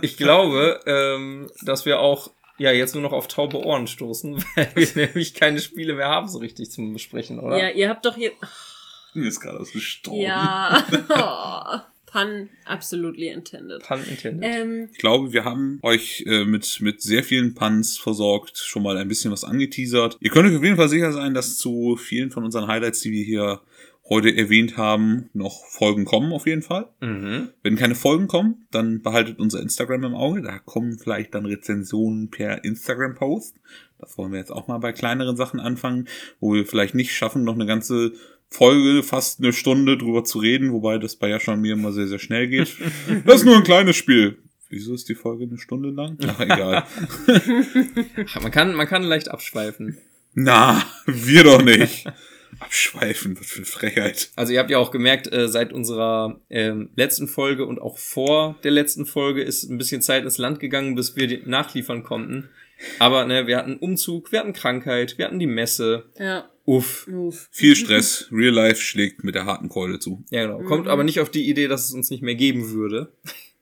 Ich glaube, ähm, dass wir auch ja jetzt nur noch auf taube Ohren stoßen, (laughs) weil wir nämlich keine Spiele mehr haben so richtig zum Besprechen, oder? Ja, ihr habt doch hier. (laughs) Mir ist gerade was gestorben. Ja. (laughs) Oh, pun absolutely intended. Pun intended. Ähm, Ich glaube, wir haben euch äh, mit, mit sehr vielen Puns versorgt, schon mal ein bisschen was angeteasert. Ihr könnt euch auf jeden Fall sicher sein, dass zu vielen von unseren Highlights, die wir hier heute erwähnt haben, noch Folgen kommen auf jeden Fall. Mhm. Wenn keine Folgen kommen, dann behaltet unser Instagram im Auge. Da kommen vielleicht dann Rezensionen per Instagram-Post. Das wollen wir jetzt auch mal bei kleineren Sachen anfangen, wo wir vielleicht nicht schaffen, noch eine ganze Folge, fast eine Stunde drüber zu reden, wobei das bei Jascha und mir immer sehr, sehr schnell geht. (laughs) Das ist nur ein kleines Spiel. Wieso ist die Folge eine Stunde lang? Ach, egal. (laughs) Man kann, man kann leicht abschweifen. Na, wir doch nicht. (laughs) Abschweifen, was für eine Frechheit. Also ihr habt ja auch gemerkt, äh, seit unserer ähm, letzten Folge und auch vor der letzten Folge ist ein bisschen Zeit ins Land gegangen, bis wir die nachliefern konnten. Aber ne, wir hatten Umzug, wir hatten Krankheit, wir hatten die Messe ja. Uff. Uff. Viel Stress. Real Life schlägt mit der harten Keule zu. Ja, genau. Kommt aber nicht auf die Idee, dass es uns nicht mehr geben würde.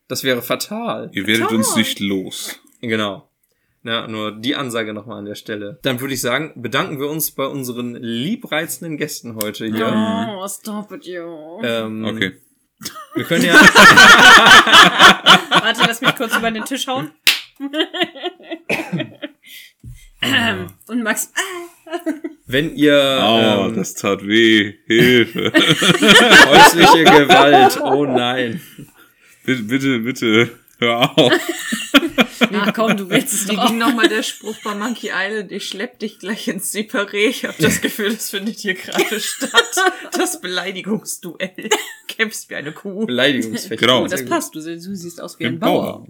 Das wäre fatal. Ihr werdet uns nicht los. Genau. Ja, nur die Ansage nochmal an der Stelle. Dann würde ich sagen, bedanken wir uns bei unseren liebreizenden Gästen heute hier. Oh, stop it, yo. Ähm, Okay. Wir können ja, Warte, lass mich kurz über den Tisch hauen. Ähm, Und Max, ah, wenn ihr Oh, ähm, das tat weh. Hilfe. (laughs) häusliche Gewalt, oh nein. bitte, bitte, bitte. Hör auf. Ach komm, du willst es Wie doch ging nochmal der Spruch bei Monkey Island? Ich schlepp dich gleich ins Separé. Ich habe das Gefühl, das findet hier gerade statt. Das Beleidigungsduell. Kämpfst wie eine Kuh. Beleidigungsfecht. Genau. Das passt, du, du siehst aus wie Ein ein Bauer. Bauer.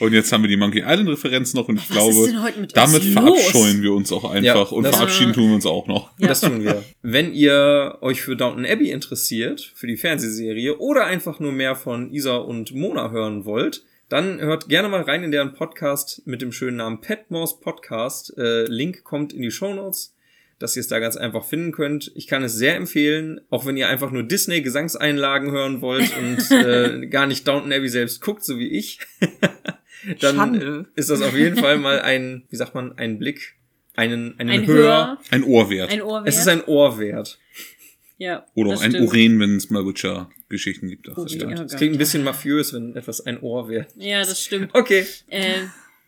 Und jetzt haben wir die Monkey Island Referenz noch und ich Was glaube, damit verabscheuen wir uns auch einfach Ja, und verabschieden tun wir uns auch noch. Das tun wir. Wenn ihr euch für Downton Abbey interessiert, für die Fernsehserie, oder einfach nur mehr von Isa und Mona hören wollt, dann hört gerne mal rein in deren Podcast mit dem schönen Namen Petmos Podcast. Äh, Link kommt in die Show Notes, dass ihr es da ganz einfach finden könnt. Ich kann es sehr empfehlen, auch wenn ihr einfach nur Disney Gesangseinlagen hören wollt (laughs) und äh, gar nicht Downton Abbey selbst guckt, so wie ich. (laughs) dann Schande. ist das auf jeden Fall mal ein, wie sagt man, ein Blick, einen, einen Ein Hör. Hör, Ein Ohr wert. ein Ohr Es ist ein Ohr wert. Ja, Oder das auch ein stimmt. Urin, wenn es mal Witcher-Geschichten gibt. Ach, das Urin, ja. Es klingt ein bisschen mafiös, wenn etwas ein Ohr wäre. Ja, das stimmt. Okay. Äh,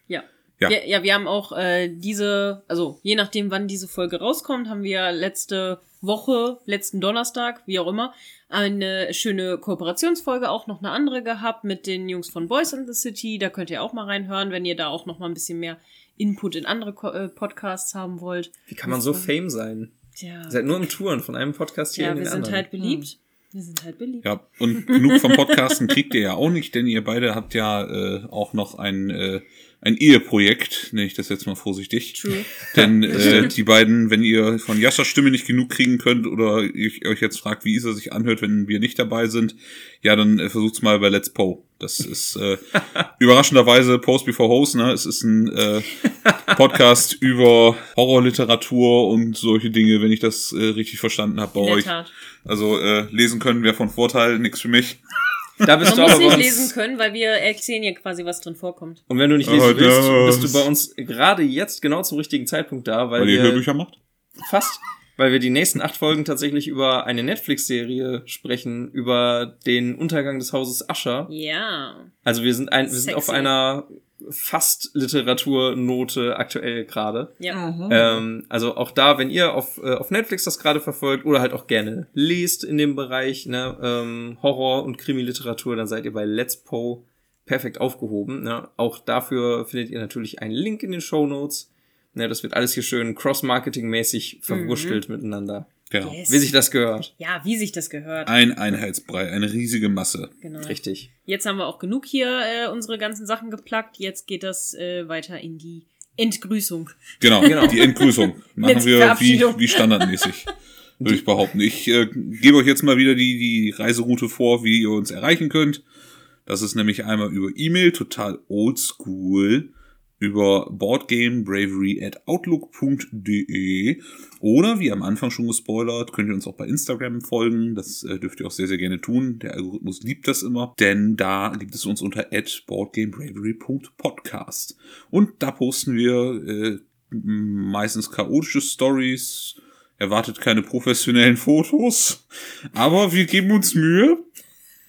ja. Ja. Wir, ja, wir haben auch äh, diese, also je nachdem, wann diese Folge rauskommt, haben wir letzte Woche, letzten Donnerstag, wie auch immer, eine schöne Kooperationsfolge, auch noch eine andere gehabt mit den Jungs von Boys in the City. Da könnt ihr auch mal reinhören, wenn ihr da auch noch mal ein bisschen mehr Input in andere Ko äh, Podcasts haben wollt. Wie kann man so fame sein? Tja, Ihr seid nur im Touren von einem Podcast hier ja in den wir sind anderen. halt beliebt. Wir sind halt beliebt. Ja, und genug vom Podcasten kriegt ihr ja auch nicht, denn ihr beide habt ja äh, auch noch ein, äh, ein Eheprojekt, nenne ich das jetzt mal vorsichtig. True. (laughs) Denn äh, die beiden, wenn ihr von Jaschas Stimme nicht genug kriegen könnt oder ich euch jetzt fragt, wie Isa sich anhört, wenn wir nicht dabei sind, ja, dann äh, versucht's mal bei Let's Po. Das ist äh, (laughs) überraschenderweise Post Before Host, ne? Es ist ein äh, Podcast (laughs) über Horrorliteratur und solche Dinge, wenn ich das äh, richtig verstanden habe bei euch. Tat. Also äh, lesen können wäre von Vorteil, nix für mich. Da bist Man du muss aber nicht lesen können, weil wir erzählen hier quasi, was drin vorkommt. Und wenn du nicht Oh, lesen willst, bist du bei uns gerade jetzt genau zum richtigen Zeitpunkt da, weil, Weil ihr wir Hörbücher macht? fast, weil wir die nächsten acht Folgen tatsächlich über eine Netflix-Serie sprechen, über den Untergang des Hauses Usher. Ja. Also wir sind ein, wir sind auf Sexy. einer fast Literaturnote aktuell gerade. Ja. Mhm. Ähm, also auch da, wenn ihr auf, äh, auf Netflix das gerade verfolgt oder halt auch gerne lest in dem Bereich ne, ähm, Horror- und Krimi-Literatur, dann seid ihr bei Let's Po perfekt aufgehoben. Ne? Auch dafür findet ihr natürlich einen Link in den Show Notes. Ne, das wird alles hier schön cross-marketing-mäßig verwurstelt miteinander. Genau. Yes. Wie sich das gehört. Ja, wie sich das gehört. Ein Einheitsbrei, eine riesige Masse. Genau. Richtig. Jetzt haben wir auch genug hier äh, unsere ganzen Sachen geplackt. Jetzt geht das äh, weiter in die Entgrüßung. Genau, (laughs) Genau. die Entgrüßung machen wir wie, wie standardmäßig, (laughs) würde ich behaupten. Ich äh, gebe euch jetzt mal wieder die, die Reiseroute vor, wie ihr uns erreichen könnt. Das ist nämlich einmal über E-Mail, total oldschool, über boardgamebravery at outlook.de oder wie am Anfang schon gespoilert, könnt ihr uns auch bei Instagram folgen. Das äh, dürft ihr auch sehr, sehr gerne tun. Der Algorithmus liebt das immer, denn da gibt es uns unter at boardgamebravery.podcast. Und da posten wir äh, meistens chaotische Stories, erwartet keine professionellen Fotos, aber wir geben uns Mühe.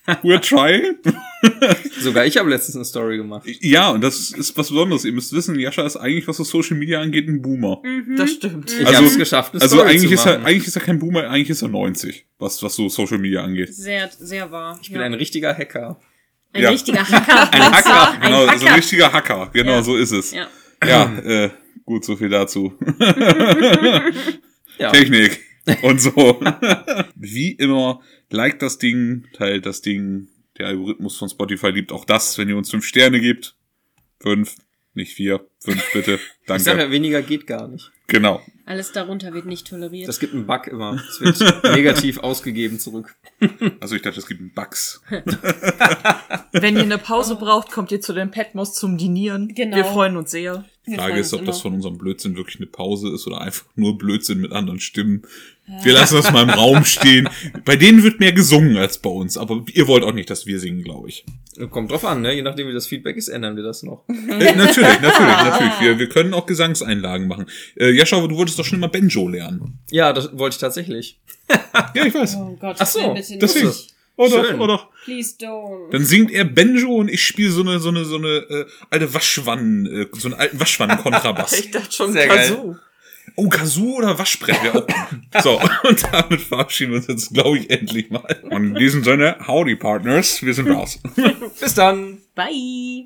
We're trying. (laughs) (laughs) Sogar ich habe letztens eine Story gemacht. Ja, und das ist was Besonderes. Ihr müsst wissen, Jascha ist eigentlich, was so Social Media angeht, ein Boomer. Das stimmt. Ich Also- habe es geschafft, eine Also Story eigentlich zu ist, er, eigentlich ist er kein Boomer, eigentlich ist er 90, was, was so Social Media angeht. Sehr, sehr wahr. Ich bin ein richtiger Hacker. ein Ja. richtiger (laughs) Hacker. Ein Hacker. Ein Genau, Hacker. so ein richtiger Hacker. Genau, Ja. so ist es. Ja. Ja, äh, gut, so viel dazu. (laughs) Ja. Technik und so. Wie immer, liked das Ding, teilt das Ding. Der Algorithmus von Spotify liebt auch das, wenn ihr uns fünf Sterne gibt. Fünf, nicht vier. Fünf, bitte. (laughs) Ich sage Danke. ja, weniger geht gar nicht. Genau. Alles darunter wird nicht toleriert. Das gibt einen Bug immer. Es wird (laughs) negativ ausgegeben zurück. Also ich dachte, es gibt einen Bugs. (laughs) Wenn ihr eine Pause braucht, kommt ihr zu den Petmos zum Dinieren. Genau. Wir freuen uns sehr. Die Frage ist, ob das immer. von unserem Blödsinn wirklich eine Pause ist oder einfach nur Blödsinn mit anderen Stimmen. Wir lassen das mal im Raum (laughs) stehen. Bei denen wird mehr gesungen als bei uns, aber ihr wollt auch nicht, dass wir singen, glaube ich. Kommt drauf an, ne? Je nachdem, wie das Feedback ist, ändern wir das noch. Äh, natürlich, natürlich, (laughs) natürlich. Wir, wir können auch Gesangseinlagen machen. Äh, Jascha, du wolltest doch schon mal Banjo lernen. Ja, das wollte ich tatsächlich. Ja, ich weiß. Oh Gott, Ach so, Deswegen. nicht. Oder, Schön. oder. Please don't. Dann singt er Banjo und ich spiele so eine, so eine, so eine äh, alte Waschwannen, äh, so einen alten Waschwannen-Kontrabass. (laughs) Ich dachte schon Sehr Kazoo. Oh, Kazoo oder Waschbrett wäre auch gut. So, (laughs) und damit verabschieden wir uns jetzt, glaube ich, endlich mal. Und in diesem Sinne, howdy, Partners, wir sind raus. Bis dann! Bye.